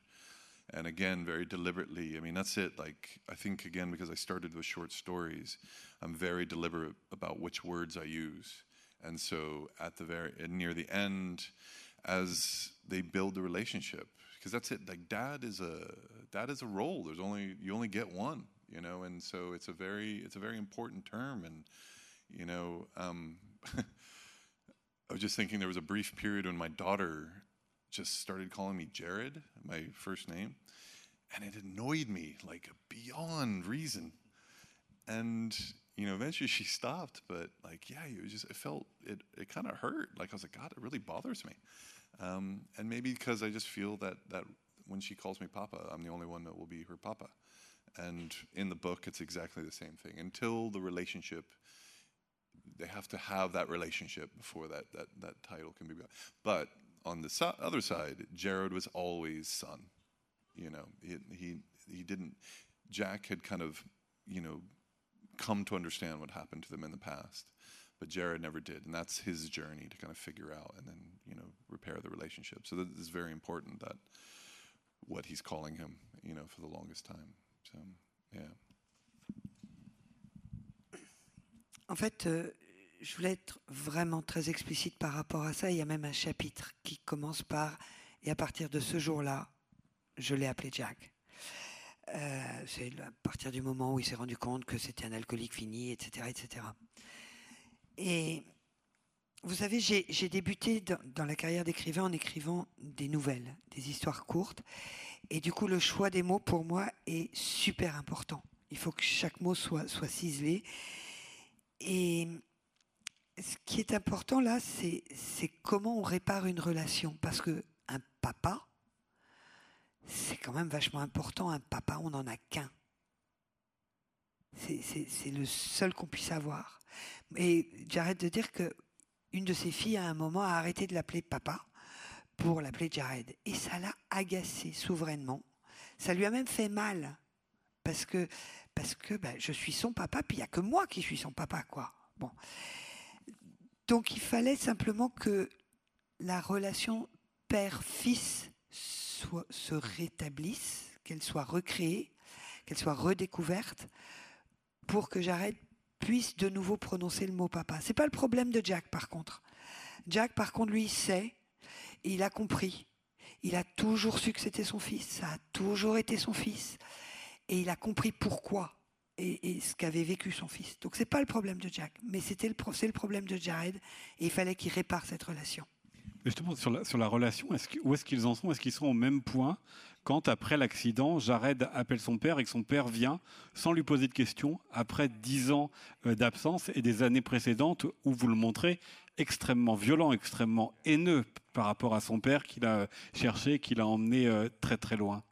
and again, very deliberately. I mean, that's it. Like, I think again because I started with short stories, I'm very deliberate about which words I use, and so at the very near the end as they build the relationship because that's it like dad is a dad is a role. There's only you only get one you know and so it's a very it's a very important term and you know um, i was just thinking there was a brief period when my daughter just started calling me jared my first name and it annoyed me like beyond reason. And you know eventually she stopped but like yeah it was just it felt it, it kind of hurt. Like i was like god it really bothers me um, and maybe because I just feel that that when she calls me Papa, I'm the only one that will be her Papa. And in the book, it's exactly the same thing. Until the relationship, they have to have that relationship before that that that title can be. But on the so- other side, Jared was always son. You know, he he he didn't. Jack had kind of, you know, come to understand what happened to them in the past but Jared never did, and that's his journey to kind of figure out and then you know repair the relationship. So is very important that what he's calling him, you know, for the longest time. So yeah. En fait, euh, je voulais être vraiment très explicite par rapport à ça. Il y a même un chapitre qui commence par et à partir de ce jour-là, je l'ai appelé Jack. Euh, c'est à partir du moment où il s'est rendu compte que c'était un alcoolique fini, etc., etc. Et vous savez, j'ai débuté dans, la carrière d'écrivain en écrivant des nouvelles, des histoires courtes. Et du coup, le choix des mots, pour moi, est super important. Il faut que chaque mot soit, soit ciselé. Et ce qui est important là, c'est comment on répare une relation. Parce que un papa, c'est quand même vachement important. Un papa, on n'en a qu'un. C'est le seul qu'on puisse avoir. Et j'arrête de dire que une de ses filles, à un moment, a arrêté de l'appeler papa pour l'appeler Jared. Et ça l'a agacé souverainement. Ça lui a même fait mal. parce que, parce que ben, je suis son papa, puis il n'y a que moi qui suis son papa, quoi. Bon. Donc il fallait simplement que la relation père-fils se rétablisse, qu'elle soit recréée, qu'elle soit redécouverte, pour que Jared puisse de nouveau prononcer le mot papa. C'est pas le problème de Jack, par contre. Jack, par contre, lui, sait, il a compris. Il a toujours su que c'était son fils, ça a toujours été son fils. Et il a compris pourquoi et, ce qu'avait vécu son fils. Donc c'est pas le problème de Jack, mais c'était le, c'est le problème de Jared, et il fallait qu'il répare cette relation. Justement, sur la, sur la relation, où est-ce qu'ils en sont? Est-ce qu'ils sont au même point? Quand, après l'accident, Jared appelle son père et que son père vient, sans lui poser de questions, après dix ans euh, d'absence et des années précédentes où vous le montrez extrêmement violent, extrêmement haineux par rapport à son père qu'il a cherché, qu'il a emmené euh, très très loin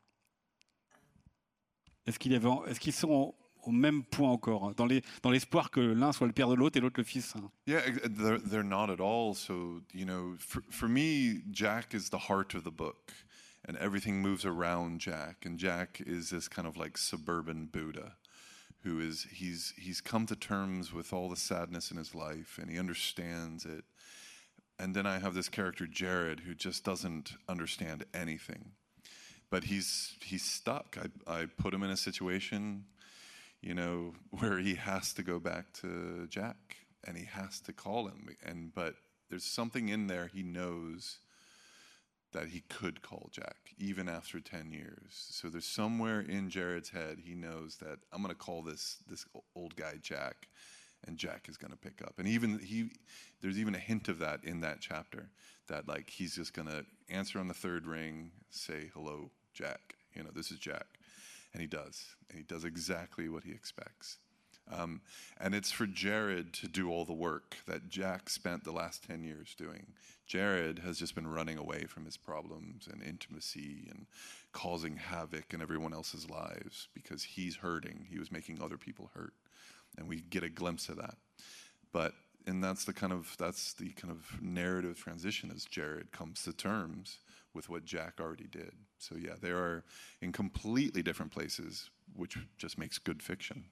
Est-ce qu'ils sont au même point encore, hein, dans l'espoir que l'un soit le père de l'autre et l'autre le fils. Hein? Yeah, they're, not at all. So, you know, for me, Jack is the heart of the book, and everything moves around Jack. And Jack is this kind of like suburban Buddha, who is he's he's come to terms with all the sadness in his life, and he understands it. And then I have this character Jared, who just doesn't understand anything, but he's he's stuck. I I put him in a situation you know, where he has to go back to Jack and he has to call him. And but there's something in there he knows that he could call Jack even after 10 years. So there's somewhere in Jared's head he knows that I'm going to call this this old guy Jack and Jack is going to pick up. And even he there's even a hint of that in that chapter that like he's just going to answer on the third ring, say hello Jack. You know, this is Jack. And he does. And he does exactly what he expects. Um, and it's for Jared to do all the work that Jack spent the last 10 years doing. Jared has just been running away from his problems and intimacy and causing havoc in everyone else's lives because he's hurting. He was making other people hurt. And we get a glimpse of that. But and that's the kind of that's the kind of narrative transition as Jared comes to terms with what Jack already did. So yeah, they are in completely different places, which just makes good fiction.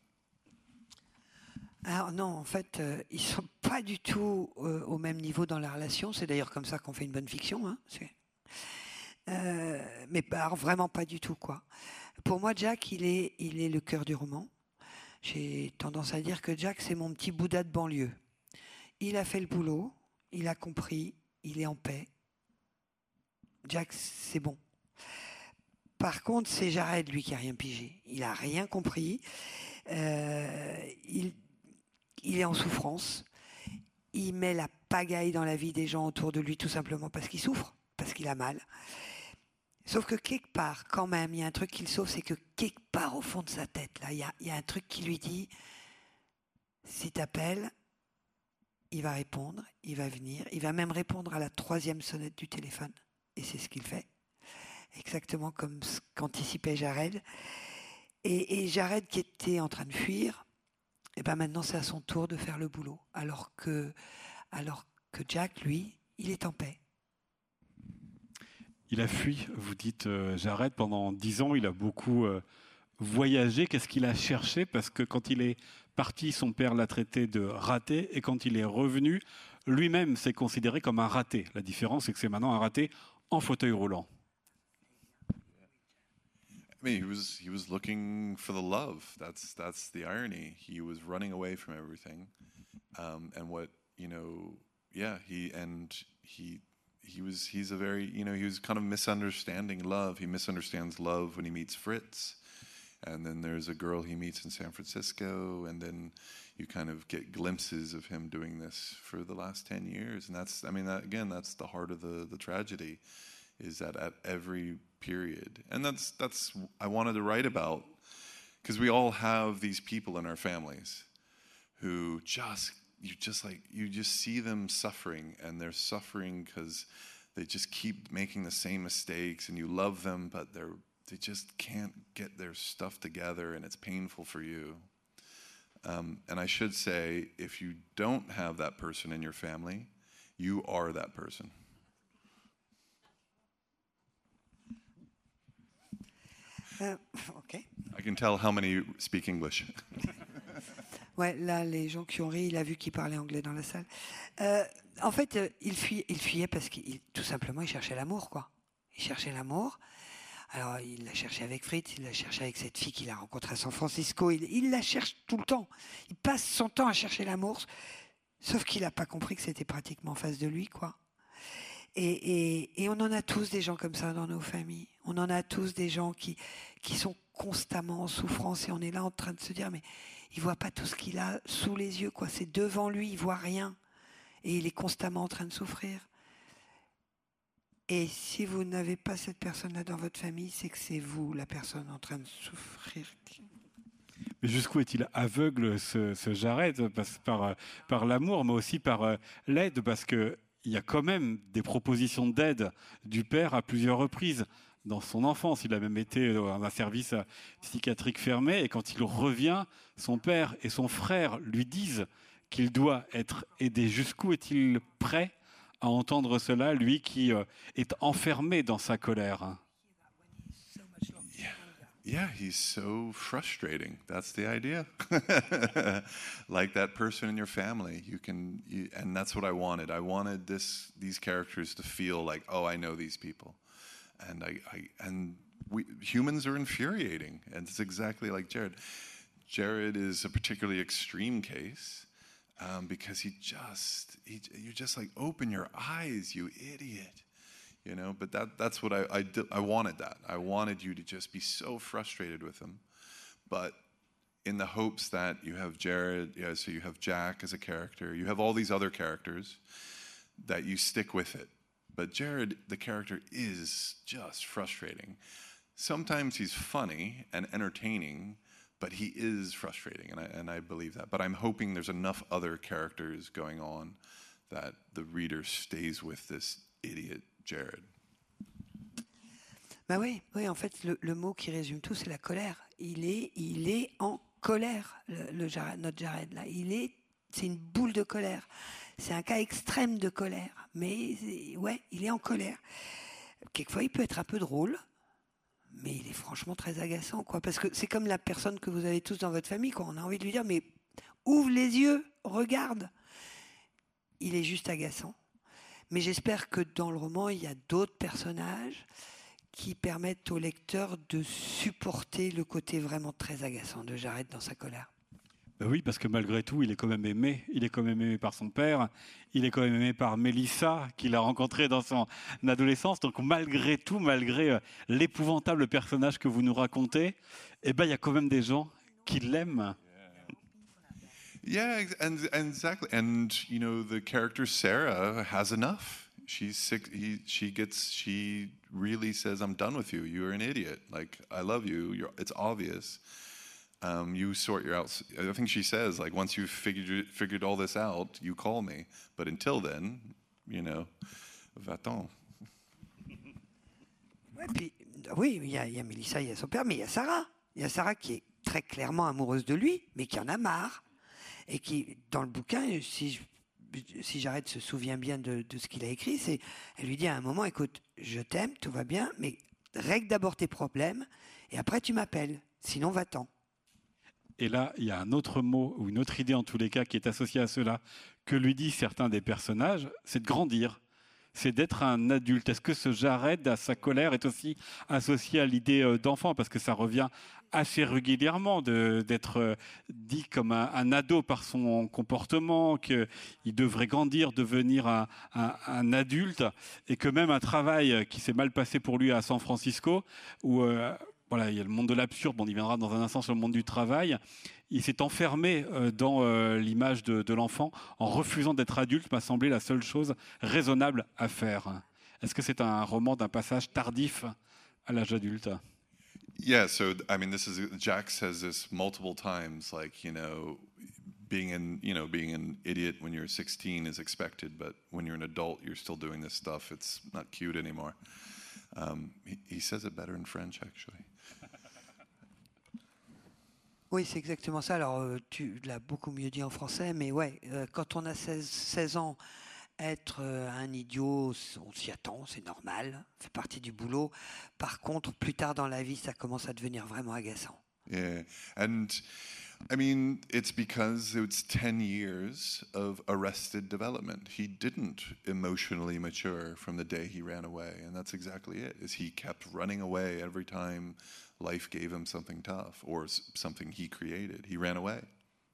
Alors non, en fait, euh, ils sont pas du tout euh, au même niveau dans la relation. C'est d'ailleurs comme ça qu'on fait une bonne fiction. Hein, euh, mais vraiment pas du tout quoi. Pour moi, Jack, il est, il est le cœur du roman. J'ai tendance à dire que Jack, c'est mon petit Bouddha de banlieue. Il a fait le boulot, il a compris, il est en paix, Jack, c'est bon. Par contre, c'est Jared, lui, qui a rien pigé. Il a rien compris. Euh, il, il est en souffrance. Il met la pagaille dans la vie des gens autour de lui, tout simplement parce qu'il souffre, parce qu'il a mal. Sauf que quelque part, quand même, il y a un truc qu'il sauve, c'est que quelque part au fond de sa tête, là, il y a, il y a un truc qui lui dit si t'appelles, il va répondre, il va venir, il va même répondre à la troisième sonnette du téléphone. Et c'est ce qu'il fait, exactement comme ce qu'anticipait Jared. Et, Jared qui était en train de fuir, et eh ben maintenant c'est à son tour de faire le boulot, alors que, alors que Jack, lui, il est en paix. Il a fui, vous dites euh, Jared, pendant dix ans, il a beaucoup euh, voyagé. Qu'est-ce qu'il a cherché? Parce que quand il est parti, son père l'a traité de raté, et quand il est revenu, lui-même s'est considéré comme un raté. La différence, c'est que c'est maintenant un raté en fauteuil roulant. I mean, he was he was looking for the love. That's that's the irony. He was running away from everything, um, and what you know, yeah, he and he he was he's a very you know he was kind of misunderstanding love. He misunderstands love when he meets Fritz, and then there's a girl he meets in San Francisco, and then you kind of get glimpses of him doing this for the last 10 years. And that's, I mean, that, again, that's the heart of the, the tragedy is that at every period. And that's, that's, I wanted to write about because we all have these people in our families who just, you just like, you just see them suffering and they're suffering because they just keep making the same mistakes and you love them, but they're, they just can't get their stuff together and it's painful for you. Um, and I should say, if you don't have that person in your family, you are that person. Euh, ok. I can tell how many speak English. Ouais, là, les gens qui ont ri, il a vu qu'il parlait anglais dans la salle. Euh, en fait, euh, il, fuyait, il fuyait parce qu'il, tout simplement, il cherchait l'amour, quoi. Il cherchait l'amour. Alors, il l'a cherché avec Fritz, il l'a cherché avec cette fille qu'il a rencontrée à San Francisco. Il, il la cherche tout le temps. Il passe son temps à chercher l'amour, sauf qu'il n'a pas compris que c'était pratiquement en face de lui, quoi. Et, on en a tous des gens comme ça dans nos familles. On en a tous des gens qui, qui sont constamment en souffrance et on est là en train de se dire, mais il voit pas tout ce qu'il a sous les yeux, quoi. C'est devant lui, il voit rien. Et il est constamment en train de souffrir. Et si vous n'avez pas cette personne-là dans votre famille, c'est que c'est vous, la personne en train de souffrir. Mais jusqu'où est-il aveugle, ce, ce parce- par, euh, par l'amour, mais aussi par euh, l'aide, parce qu'il y a quand même des propositions d'aide du père à plusieurs reprises. Dans son enfance, il a même été dans un service euh, psychiatrique fermé, et quand il revient, son père et son frère lui disent qu'il doit être aidé. Jusqu'où est-il prêt à entendre cela, lui qui euh, est enfermé dans sa colère? Yeah, he's so frustrating. That's the idea. like that person in your family, you can, you, and that's what I wanted. I wanted this these characters to feel like, oh, I know these people, and I, I and we humans are infuriating, and it's exactly like Jared. Jared is a particularly extreme case um, because he just, he, you're just like, open your eyes, you idiot you know but that that's what I, I did i wanted that. I wanted you to just be so frustrated with him but in the hopes that you have jared yeah, so you have jack as a character you have all these other characters that you stick with it. But jared the character is just frustrating. Sometimes he's funny and entertaining but he is frustrating and I, and I believe that. But i'm hoping there's enough other characters going on that the reader stays with this idiot Jared. Bah oui, oui, en fait, le, le mot qui résume tout, c'est la colère. Il est, il est en colère, le, Jared- notre Jared là. Il est, c'est une boule de colère. C'est un cas extrême de colère. Mais ouais, il est en colère. Quelquefois, il peut être un peu drôle, mais il est franchement très agaçant, quoi. Parce que c'est comme la personne que vous avez tous dans votre famille, quoi. On a envie de lui dire, mais ouvre les yeux, regarde. Il est juste agaçant. Mais j'espère que dans le roman, il y a d'autres personnages qui permettent au lecteur de supporter le côté vraiment très agaçant de Jared dans sa colère. Ben oui, parce que malgré tout, il est quand même aimé. Il est quand même aimé par son père. Il est quand même aimé par Mélissa, qu'il a rencontrée dans son adolescence. Donc malgré tout, malgré euh, l'épouvantable personnage que vous nous racontez, eh ben, il y a quand même des gens qui l'aiment. Yeah, and, and exactly. And you know, the character Sarah has enough. She's sick. He, she gets. She really says, "I'm done with you. You're an idiot. Like I love you. You're, it's obvious. Um, you sort your out. I think she says, like, once you've figured figured all this out, you call me. But until then, you know, va-t'en. Ouais, puis, oui, il y, a, y a Mélissa, il y a son père, mais il y a Sarah. Il y a Sarah qui est très clairement amoureuse de lui, mais qui en a marre. Et qui, dans le bouquin, si, si Jared se souvient bien de, de ce qu'il a écrit, c'est elle lui dit à un moment, écoute, je t'aime, tout va bien, mais règle d'abord tes problèmes, et après tu m'appelles. Sinon, va-t'en. Et là, il y a un autre mot, ou une autre idée en tous les cas, qui est associée à cela, que lui disent certains des personnages, c'est de grandir. C'est d'être un adulte. Est-ce que ce Jared, à sa colère, est aussi associé à l'idée euh, d'enfant? Parce que ça revient assez régulièrement d'être euh, dit comme un, ado par son comportement, qu'il devrait grandir, devenir un, adulte, et que même un travail qui s'est mal passé pour lui à San Francisco, où euh, voilà, il y a le monde de l'absurde, on y viendra dans un instant sur le monde du travail. Il s'est enfermé euh, dans euh, l'image de, de l'enfant en refusant d'être adulte, m'a semblé la seule chose raisonnable à faire. Est-ce que c'est un roman d'un passage tardif à l'âge adulte? Yeah, so I mean, this is Jack says this multiple times, like you know, being an you know being an idiot when you're 16 is expected, but when you're an adult, you're still doing this stuff. It's not cute anymore. Um, he, he says it better in French, actually. Oui, c'est exactement ça. Alors, euh, tu l'as beaucoup mieux dit en français, mais ouais, euh, quand on a 16, 16 ans Être euh, un idiot, on s'y attend, c'est normal, fait partie du boulot. Par contre, plus tard dans la vie, ça commence à devenir vraiment agaçant. Yeah. And I mean, it's because it's 10 years of arrested development. He didn't emotionally mature from the day he ran away, and that's exactly it. Is he kept running away every time life gave him something tough or something he created. He ran away,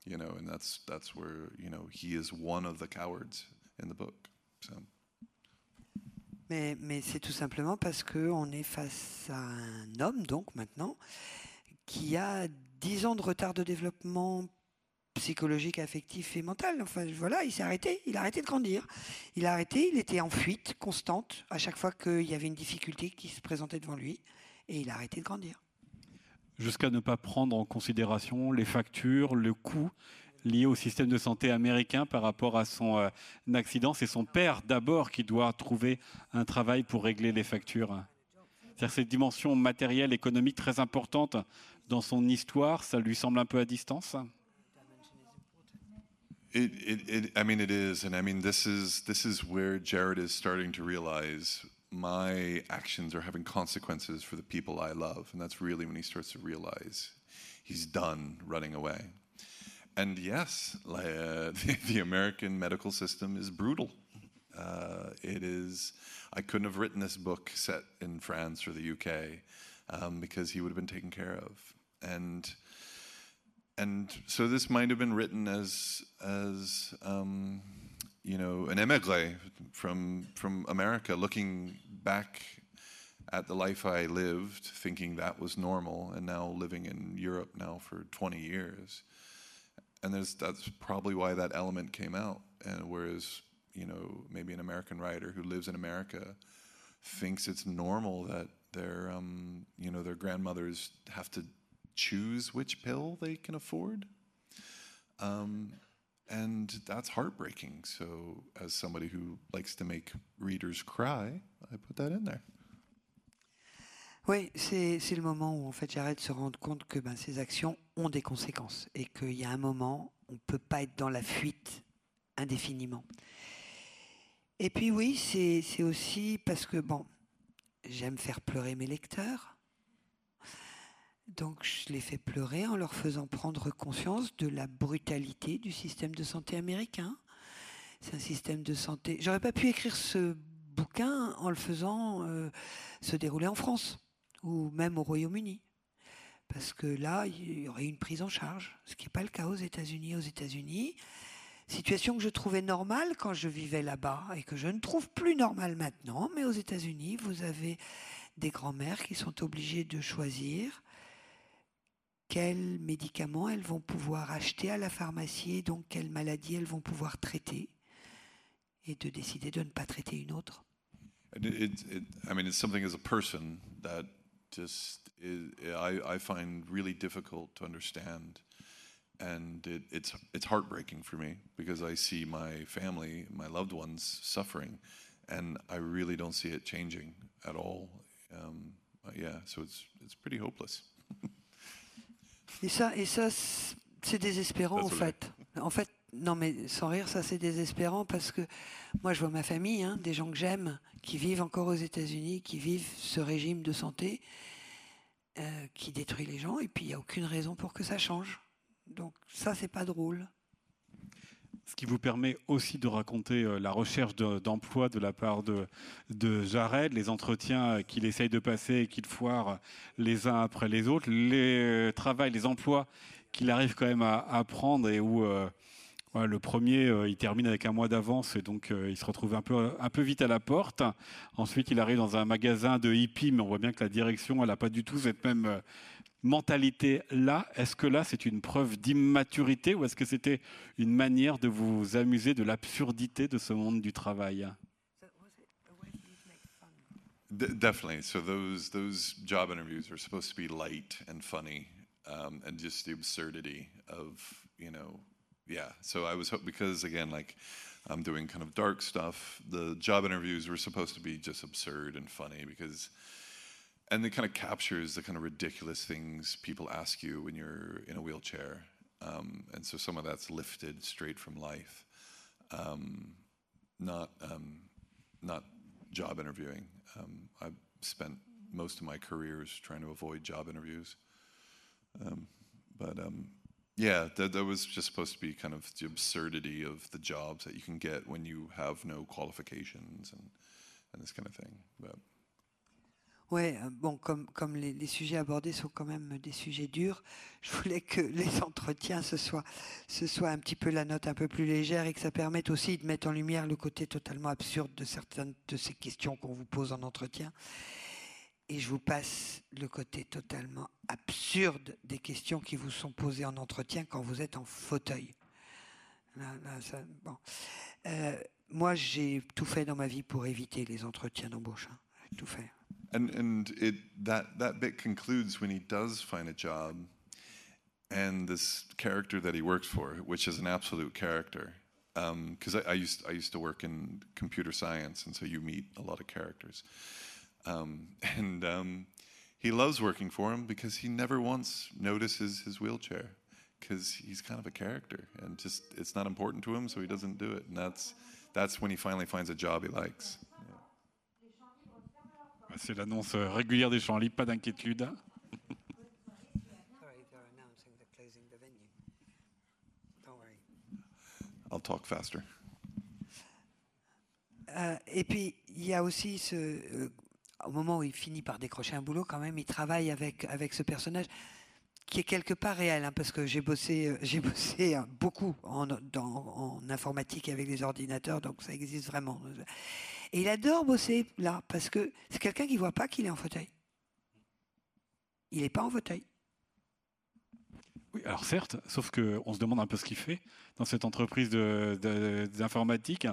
you know, and that's that's where, you know, he is one of the cowards in the book. Mais, mais c'est tout simplement parce qu'on est face à un homme, donc maintenant, qui a 10 ans de retard de développement psychologique, affectif et mental. Enfin, voilà, il s'est arrêté, il a arrêté de grandir. Il a arrêté, il était en fuite constante à chaque fois qu'il y avait une difficulté qui se présentait devant lui, et il a arrêté de grandir. Jusqu'à ne pas prendre en considération les factures, le coût lié au système de santé américain par rapport à son euh, accident. C'est son père d'abord qui doit trouver un travail pour régler les factures. C'est-à-dire cette dimension matérielle, économique très importante dans son histoire, ça lui semble un peu à distance I mean, it is, and I mean, this is this is where Jared is starting to realize my actions are having consequences for the people I love, and that's really when he starts to realize he's done running away. And yes, uh, the, the, American medical system is brutal. Uh, it is. I couldn't have written this book set in France or the UK um, because he would have been taken care of and and so this might have been written as as um, you know an emigre from from America, looking back at the life I lived, thinking that was normal, and now living in Europe now for 20 years. And there's, that's probably why that element came out. And whereas you know maybe an American writer who lives in America thinks it's normal that their um, you know their grandmothers have to choose which pill they can afford. Um, and that's heartbreaking. So, as somebody who likes to make readers cry, I put that in there. Oui, c'est le moment où en fait j'arrête de se rendre compte que ben, ces actions ont des conséquences et qu'il y a un moment, on ne peut pas être dans la fuite indéfiniment. Et puis oui, c'est aussi parce que, bon, j'aime faire pleurer mes lecteurs. Donc je les fais pleurer en leur faisant prendre conscience de la brutalité du système de santé américain. C'est un système de santé. J'aurais pas pu écrire ce bouquin en le faisant euh, se dérouler en France ou même au Royaume-Uni. Parce que là, il y aurait une prise en charge, ce qui n'est pas le cas aux États-Unis. Aux États-Unis, situation que je trouvais normale quand je vivais là-bas et que je ne trouve plus normale maintenant, mais aux États-Unis, vous avez des grands-mères qui sont obligées de choisir quels médicaments elles vont pouvoir acheter à la pharmacie et donc quelles maladies elles vont pouvoir traiter et de décider de ne pas traiter une autre. It, it, it, I mean, it's something as a person that just is, I, I find really difficult to understand. And it, it's, it's heartbreaking for me because I see my family, my loved ones suffering, and I really don't see it changing at all. Um, yeah, so it's, it's pretty hopeless. Et ça, et ça c'est désespérant en fait. En fait, non mais sans rire, ça c'est désespérant parce que moi je vois ma famille, hein, des gens que j'aime, qui vivent encore aux États-Unis, qui vivent ce régime de santé euh, qui détruit les gens et puis il n'y a aucune raison pour que ça change. Donc ça c'est pas drôle ce qui vous permet aussi de raconter euh, la recherche d'emploi de, la part de, Jared, les entretiens qu'il essaye de passer et qu'il foire les uns après les autres, les euh, travails, les emplois qu'il arrive quand même à, prendre et où euh, le premier, il termine avec un mois d'avance et donc il se retrouve un peu, un peu vite à la porte. Ensuite, il arrive dans un magasin de hippie, mais on voit bien que la direction, elle n'a pas du tout cette même mentalité-là, est-ce que là c'est une preuve d'immaturité ou est-ce que c'était une manière de vous amuser de l'absurdité de ce monde du travail? Definitely. So those those job interviews are supposed to be light and funny, um, and just the absurdity of you know, yeah. So I was because again, like I'm doing kind of dark stuff. The job interviews were supposed to be just absurd and funny because and it kind of captures the kind of ridiculous things people ask you when you're in a wheelchair. Um, and so some of that's lifted straight from life. Um, not um, not job interviewing. Um, I've spent most of my careers trying to avoid job interviews. Um, but yeah, that, that was just supposed to be kind of the absurdity of the jobs that you can get when you have no qualifications and, and this kind of thing. But Ouais, euh, bon, comme, les, sujets abordés sont quand même des sujets durs, je voulais que les entretiens, ce soit, un petit peu la note un peu plus légère et que ça permette aussi de mettre en lumière le côté totalement absurde de certaines de ces questions qu'on vous pose en entretien. Et je vous passe le côté totalement absurde des questions qui vous sont posées en entretien quand vous êtes en fauteuil. Là, ça- bon. Euh, moi, j'ai tout fait dans ma vie pour éviter les entretiens d'embauche. hein. Tout fait. And and it that that bit concludes when he does find a job, and this character that he works for, which is an absolute character, because I, I used I used to work in computer science, and so you meet a lot of characters, um, and um, he loves working for him because he never once notices his wheelchair, because he's kind of a character, and just it's not important to him, so he doesn't do it, and that's that's when he finally finds a job he likes. C'est l'annonce euh, régulière des champs libres, pas d'inquiétude. I'll talk faster. Euh, et puis, il y a aussi ce. euh, au moment où il finit par décrocher un boulot, quand même, il travaille avec, avec ce personnage qui est quelque part réel, hein, parce que j'ai bossé, euh, j'ai bossé euh, beaucoup en, dans- en informatique avec les ordinateurs, donc ça existe vraiment. Et il adore bosser là, parce que c'est quelqu'un qui voit pas qu'il est en fauteuil. Il n'est pas en fauteuil. Oui, alors certes, sauf qu'on se demande un peu ce qu'il fait dans cette entreprise d'informatique.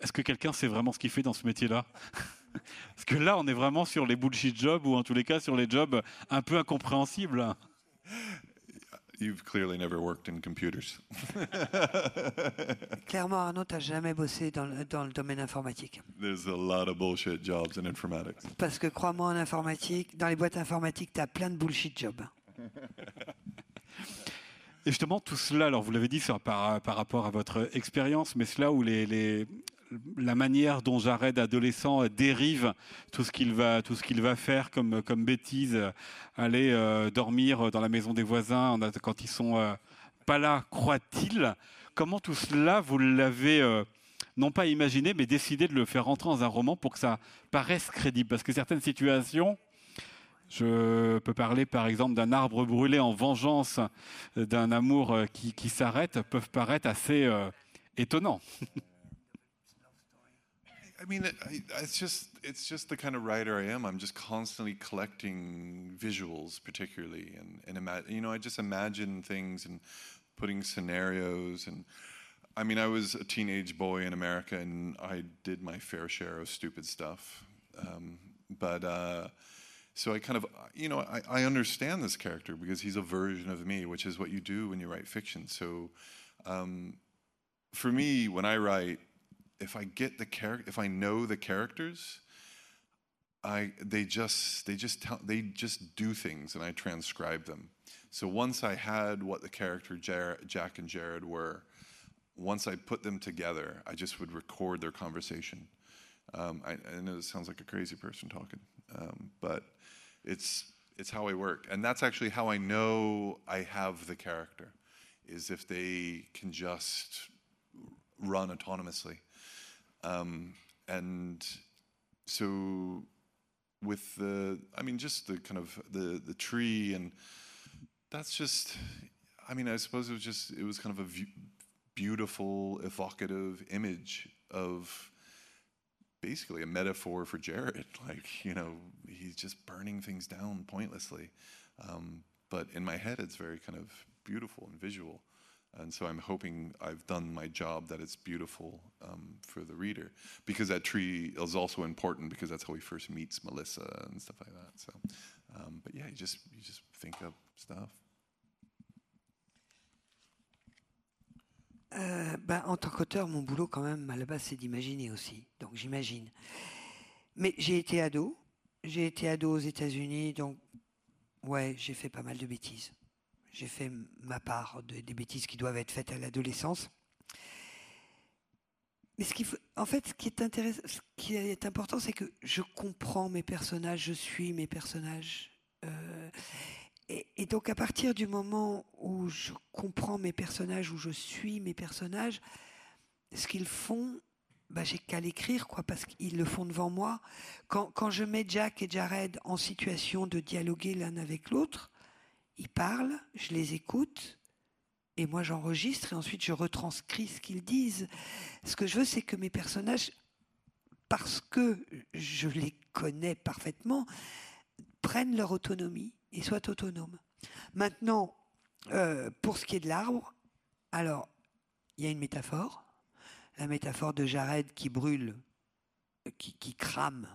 Est-ce que quelqu'un sait vraiment ce qu'il fait dans ce métier-là? Parce que là, on est vraiment sur les bullshit jobs ou en tous les cas sur les jobs un peu incompréhensibles. You've clearly never worked in computers. Clairement, Arnaud, tu jamais bossé dans le, dans le domaine informatique. There's a lot of bullshit jobs in informatics. Parce que crois-moi, en informatique, dans les boîtes informatiques, tu as plein de bullshit jobs. Et justement, tout cela, alors vous l'avez dit par, par rapport à votre expérience, mais cela où les, les- la manière dont Jared, adolescent, dérive tout ce qu'il va, tout ce qu'il va faire comme, comme bêtise, euh, aller euh, dormir dans la maison des voisins quand ils sont euh, pas là, croit-il Comment tout cela, vous l'avez non pas imaginé, mais décidé de le faire rentrer dans un roman pour que ça paraisse crédible? Parce que certaines situations, je peux parler par exemple d'un arbre brûlé en vengeance d'un amour qui, qui s'arrête peuvent paraître assez étonnants. I mean, it, I, it's just it's just the kind of writer I am. I'm just constantly collecting visuals, particularly, and and you know, I just imagine things and putting scenarios. And I mean, I was a teenage boy in America, and I did my fair share of stupid stuff. Um, but uh, so I kind of, you know, I, I understand this character because he's a version of me, which is what you do when you write fiction. So um, for me, when I write, if I get the character, if I know the characters, I they just they just tell they just do things, and I transcribe them. So once I had what the character Jar- Jack and Jared were, once I put them together, I just would record their conversation. Um, I, I know it sounds like a crazy person talking, um, but it's it's how I work, and that's actually how I know I have the character, is if they can just run autonomously, um, and so with the I mean just the kind of the the tree and that's just I mean I suppose it was just it was kind of a beautiful evocative image of basically a metaphor for Jared. Like, you know, he's just burning things down pointlessly. Um, but in my head, it's very kind of beautiful and visual. And so I'm hoping I've done my job that it's beautiful um, for the reader. Because that tree is also important because that's how he first meets Melissa and stuff like that. So, um, but yeah, you just you just think up stuff. Euh, ben, en tant qu'auteur, mon boulot, quand même, à la base, c'est d'imaginer aussi. Donc, j'imagine. Mais j'ai été ado. J'ai été ado aux États-Unis, donc, ouais, j'ai fait pas mal de bêtises. J'ai fait ma part de- des bêtises qui doivent être faites à l'adolescence. Mais ce qui, en fait, ce qui est intéressant, ce qui est important, c'est que je comprends mes personnages, je suis mes personnages. Euh, et, donc, à partir du moment où je comprends mes personnages, où je suis mes personnages, ce qu'ils font, bah, j'ai qu'à l'écrire, quoi, parce qu'ils le font devant moi. Quand, je mets Jack et Jared en situation de dialoguer l'un avec l'autre, ils parlent, je les écoute, et moi j'enregistre et ensuite je retranscris ce qu'ils disent. Ce que je veux, c'est que mes personnages, parce que je les connais parfaitement, prennent leur autonomie et soient autonomes. Maintenant, euh, pour ce qui est de l'arbre, alors il y a une métaphore, la métaphore de Jared qui brûle, qui, qui crame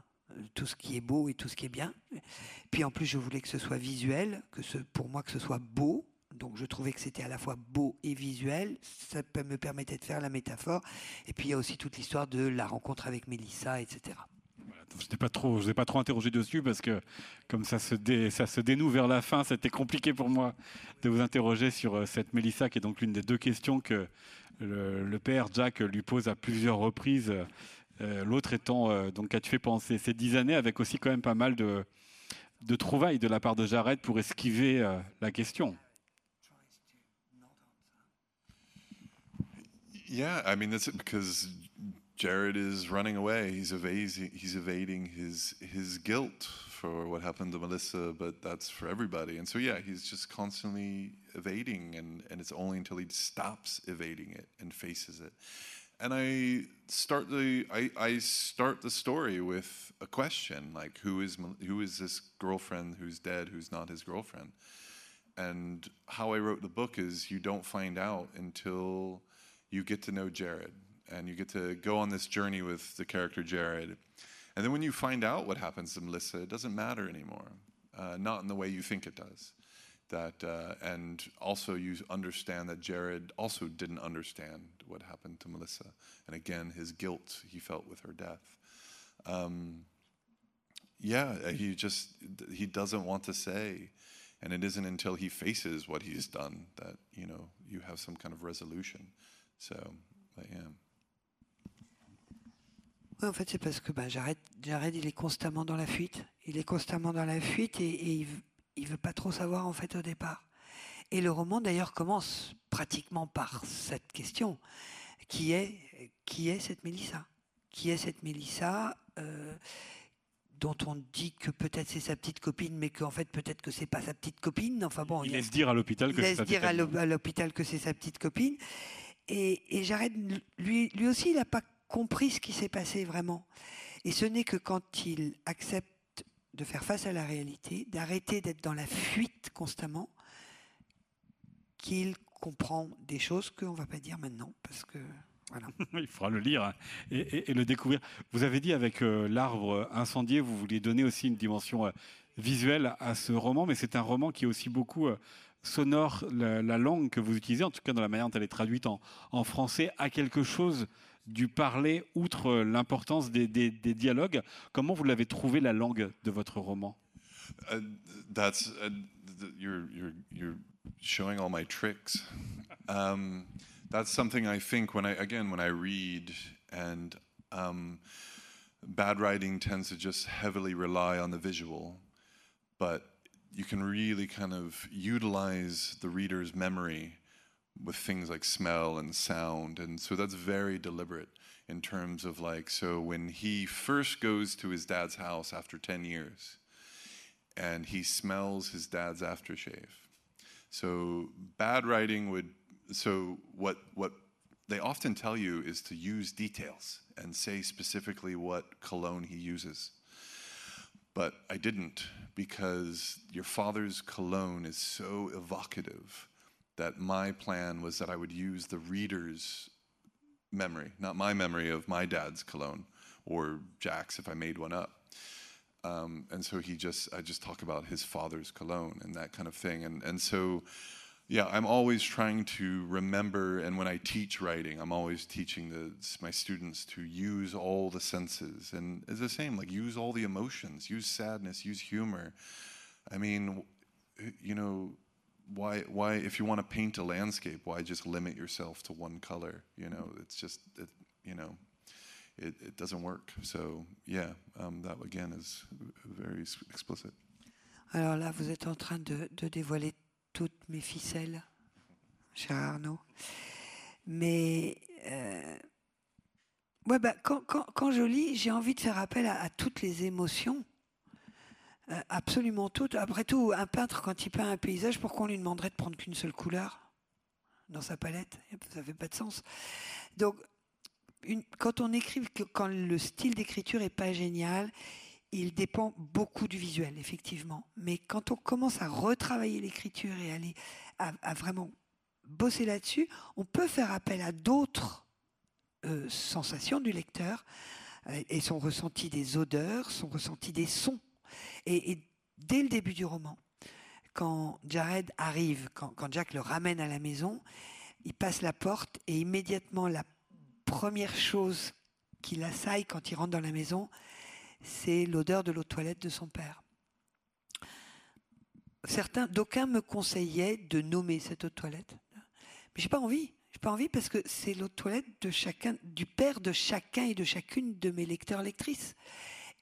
tout ce qui est beau et tout ce qui est bien. Puis en plus, je voulais que ce soit visuel, que pour moi que ce soit beau, donc je trouvais que c'était à la fois beau et visuel. Ça me permettait de faire la métaphore. Et puis il y a aussi toute l'histoire de la rencontre avec Mélissa, etc. je n'ai pas trop, pas trop interrogé dessus parce que comme ça se, ça se dénoue vers la fin, c'était compliqué pour moi de vous interroger sur euh, cette Mélissa qui est donc l'une des deux questions que le, père Jack lui pose à plusieurs reprises. Euh, l'autre étant euh, donc quas-tu fait pendant ces, dix années avec aussi quand même pas mal de, de trouvailles de la part de Jared pour esquiver la question? Yeah, I mean that's because Jared is running away. He's evading. He's evading his his guilt for what happened to Melissa, but that's for everybody. And so yeah, he's just constantly evading, and and it's only until he stops evading it and faces it. And I start the I, I start the story with a question like who is who is this girlfriend who's dead who's not his girlfriend, and how I wrote the book is you don't find out until you get to know Jared and you get to go on this journey with the character Jared. And then when you find out what happens to Melissa, it doesn't matter anymore, uh, not in the way you think it does. That uh, and also you understand that Jared also didn't understand what happened to Melissa, and again his guilt he felt with her death. Um, yeah, he just he doesn't want to say, and it isn't until he faces what he's done that you know you have some kind of resolution. So, yeah. en fait, c'est parce que bah, Jared, Jared, il est constamment dans la fuite. Il est constamment dans la fuite et, il, ne veut pas trop savoir en fait au départ. Et le roman d'ailleurs commence pratiquement par cette question qui est qui est cette Mélissa? Qui est cette Mélissa euh, dont on dit que peut-être c'est sa petite copine, mais qu'en fait peut-être que c'est pas sa petite copine? Enfin bon, il, laisse dire à l'hôpital que laisse dire à l'hôpital que c'est sa petite copine. Et, Jared, lui, lui aussi, il n'a pas compris ce qui s'est passé vraiment. Et ce n'est que quand il accepte de faire face à la réalité, d'arrêter d'être dans la fuite constamment, qu'il comprend des choses qu'on ne va pas dire maintenant, parce que. Il faudra le lire hein, et, le découvrir. Vous avez dit avec euh, l'arbre incendié, vous vouliez donner aussi une dimension euh, visuelle à ce roman, mais c'est un roman qui est aussi beaucoup euh, sonore, la, langue que vous utilisez, en tout cas dans la manière dont elle est traduite en, français, a quelque chose du parler, outre l'importance des, dialogues. Comment vous l'avez trouvé la langue de votre roman? Uh, That's uh, you're, you're, showing all my tricks. Um, that's something I think when I again when I read and um, bad writing tends to just heavily rely on the visual, but you can really kind of utilize the reader's memory with things like smell and sound. And so that's very deliberate in terms of like, so when he first goes to his dad's house after 10 years and he smells his dad's aftershave. So bad writing would, so what, what they often tell you is to use details and say specifically what cologne he uses. But I didn't because your father's cologne is so evocative that my plan was that I would use the reader's memory, not my memory of my dad's cologne or Jack's if I made one up. Um, and so he just, I just talk about his father's cologne and that kind of thing. And, and so yeah, I'm always trying to remember, and when I teach writing, I'm always teaching the, my students to use all the senses. And it's the same, like use all the emotions, use sadness, use humor. I mean, you know, why, why, if you want to paint a landscape, why just limit yourself to one color? You know, it's just, it, you know, it, it doesn't work. So yeah, um, that again is very explicit. Alors là, vous êtes en train de, de dévoiler toutes mes ficelles, cher Arnaud. Mais euh, ouais, bah, quand, quand, quand, je lis, j'ai envie de faire appel à, à toutes les émotions. Euh, absolument toutes. Après tout, un peintre, quand il peint un paysage, pourquoi on lui demanderait de prendre qu'une seule couleur dans sa palette? Ça fait pas de sens. Donc, quand on écrit, quand le style d'écriture est pas génial, il dépend beaucoup du visuel, effectivement. Mais quand on commence à retravailler l'écriture et aller à, vraiment bosser là-dessus, on peut faire appel à d'autres euh, sensations du lecteur euh, et son ressenti des odeurs, son ressenti des sons. Et, dès le début du roman, quand Jared arrive, quand, Jack le ramène à la maison, il passe la porte et immédiatement la première chose qui l'assaille quand il rentre dans la maison, c'est l'odeur de l'eau de toilette de son père. Certains, d'aucuns me conseillaient de nommer cette eau de toilette, mais j'ai pas envie. J'ai pas envie parce que c'est l'eau de toilette du père de chacun et de chacune de mes lecteurs lectrices,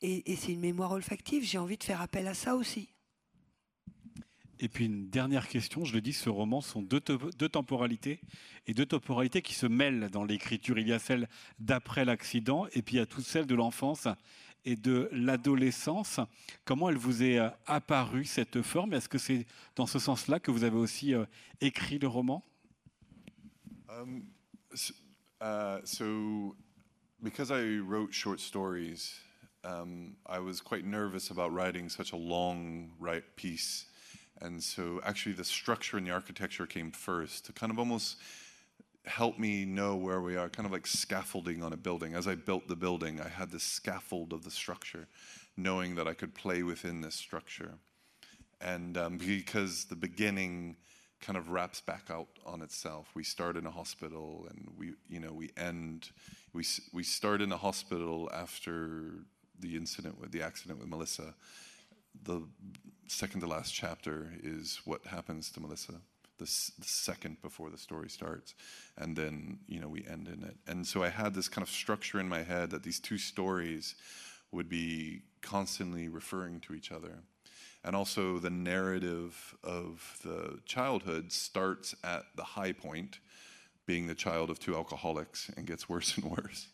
et, et c'est une mémoire olfactive. J'ai envie de faire appel à ça aussi. Et puis une dernière question, je le dis, ce roman sont deux, deux, temporalités et deux temporalités qui se mêlent dans l'écriture. Il y a celle d'après l'accident et puis il y a toute celle de l'enfance et de l'adolescence. Comment elle vous est euh, apparue cette forme? Est-ce que c'est dans ce sens-là que vous avez aussi euh, écrit le roman? Um, so, uh, so, because I wrote short stories, um, I was quite nervous about writing such a long piece. And so actually the structure and the architecture came first to kind of almost help me know where we are, kind of like scaffolding on a building. As I built the building, I had this scaffold of the structure, knowing that I could play within this structure. And um, because the beginning kind of wraps back out on itself. We start in a hospital, and we, you know, we end. We we start in a hospital after the incident with the accident with Melissa. The second to last chapter is what happens to Melissa. The, the, second before the story starts, and then you know we end in it. And so I had this kind of structure in my head that these two stories would be constantly referring to each other. And also, the narrative of the childhood starts at the high point, being the child of two alcoholics, and gets worse and worse.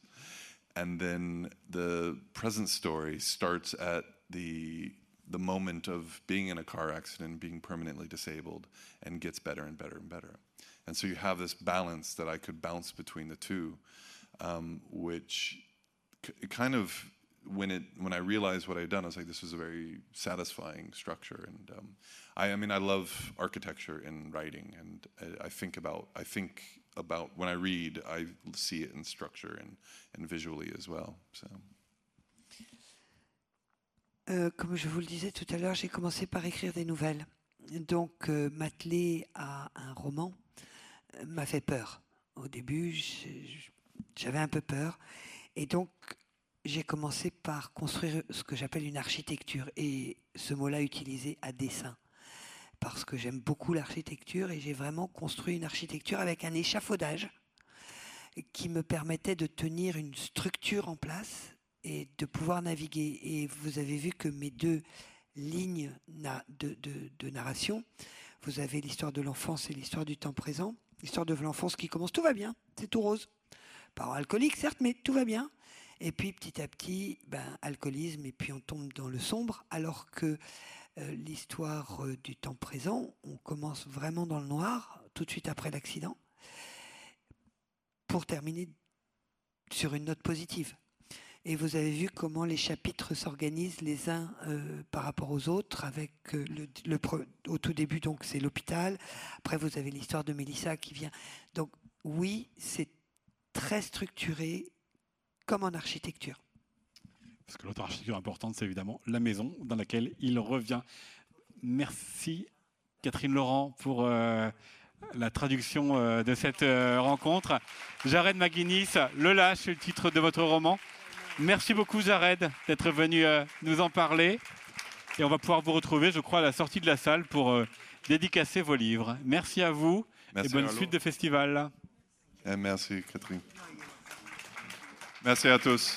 And then the present story starts at the the moment of being in a car accident, being permanently disabled, and gets better and better and better. And so you have this balance that I could bounce between the two, um, which kind of when it when I realized what I'd done, I was like, this was a very satisfying structure. And um, I, I mean, I love architecture in writing, and I, I, think about I think about when I read, I see it in structure and and visually as well. So. Euh, comme je vous le disais tout à l'heure, j'ai commencé par écrire des nouvelles. Donc, euh, m'atteler à un roman euh, m'a fait peur. Au début, j'avais un peu peur. Et donc, j'ai commencé par construire ce que j'appelle une architecture. Et ce mot-là utilisé à dessein. Parce que j'aime beaucoup l'architecture et j'ai vraiment construit une architecture avec un échafaudage qui me permettait de tenir une structure en place et de pouvoir naviguer. Et vous avez vu que mes deux lignes de, narration, vous avez l'histoire de l'enfance et l'histoire du temps présent. L'histoire de l'enfance qui commence, tout va bien, c'est tout rose. Pas alcoolique, certes, mais tout va bien. Et puis petit à petit, ben, alcoolisme, et puis on tombe dans le sombre, alors que l'histoire euh, du temps présent, on commence vraiment dans le noir, tout de suite après l'accident, pour terminer sur une note positive. Et vous avez vu comment les chapitres s'organisent les uns euh, par rapport aux autres. Avec euh, au tout début, donc c'est l'hôpital. Après, vous avez l'histoire de Mélissa qui vient. Donc oui, c'est très structuré, comme en architecture. Parce que l'autre architecture importante, c'est évidemment la maison dans laquelle il revient. Merci Catherine Laurent pour euh, la traduction euh, de cette euh, rencontre. Jared McGuinness, Le Lâche, le titre de votre roman. Merci beaucoup Jared d'être venu nous en parler. Et on va pouvoir vous retrouver, je crois, à la sortie de la salle pour dédicacer vos livres. Merci à vous et bonne suite de festival. merci Catherine. Merci à tous.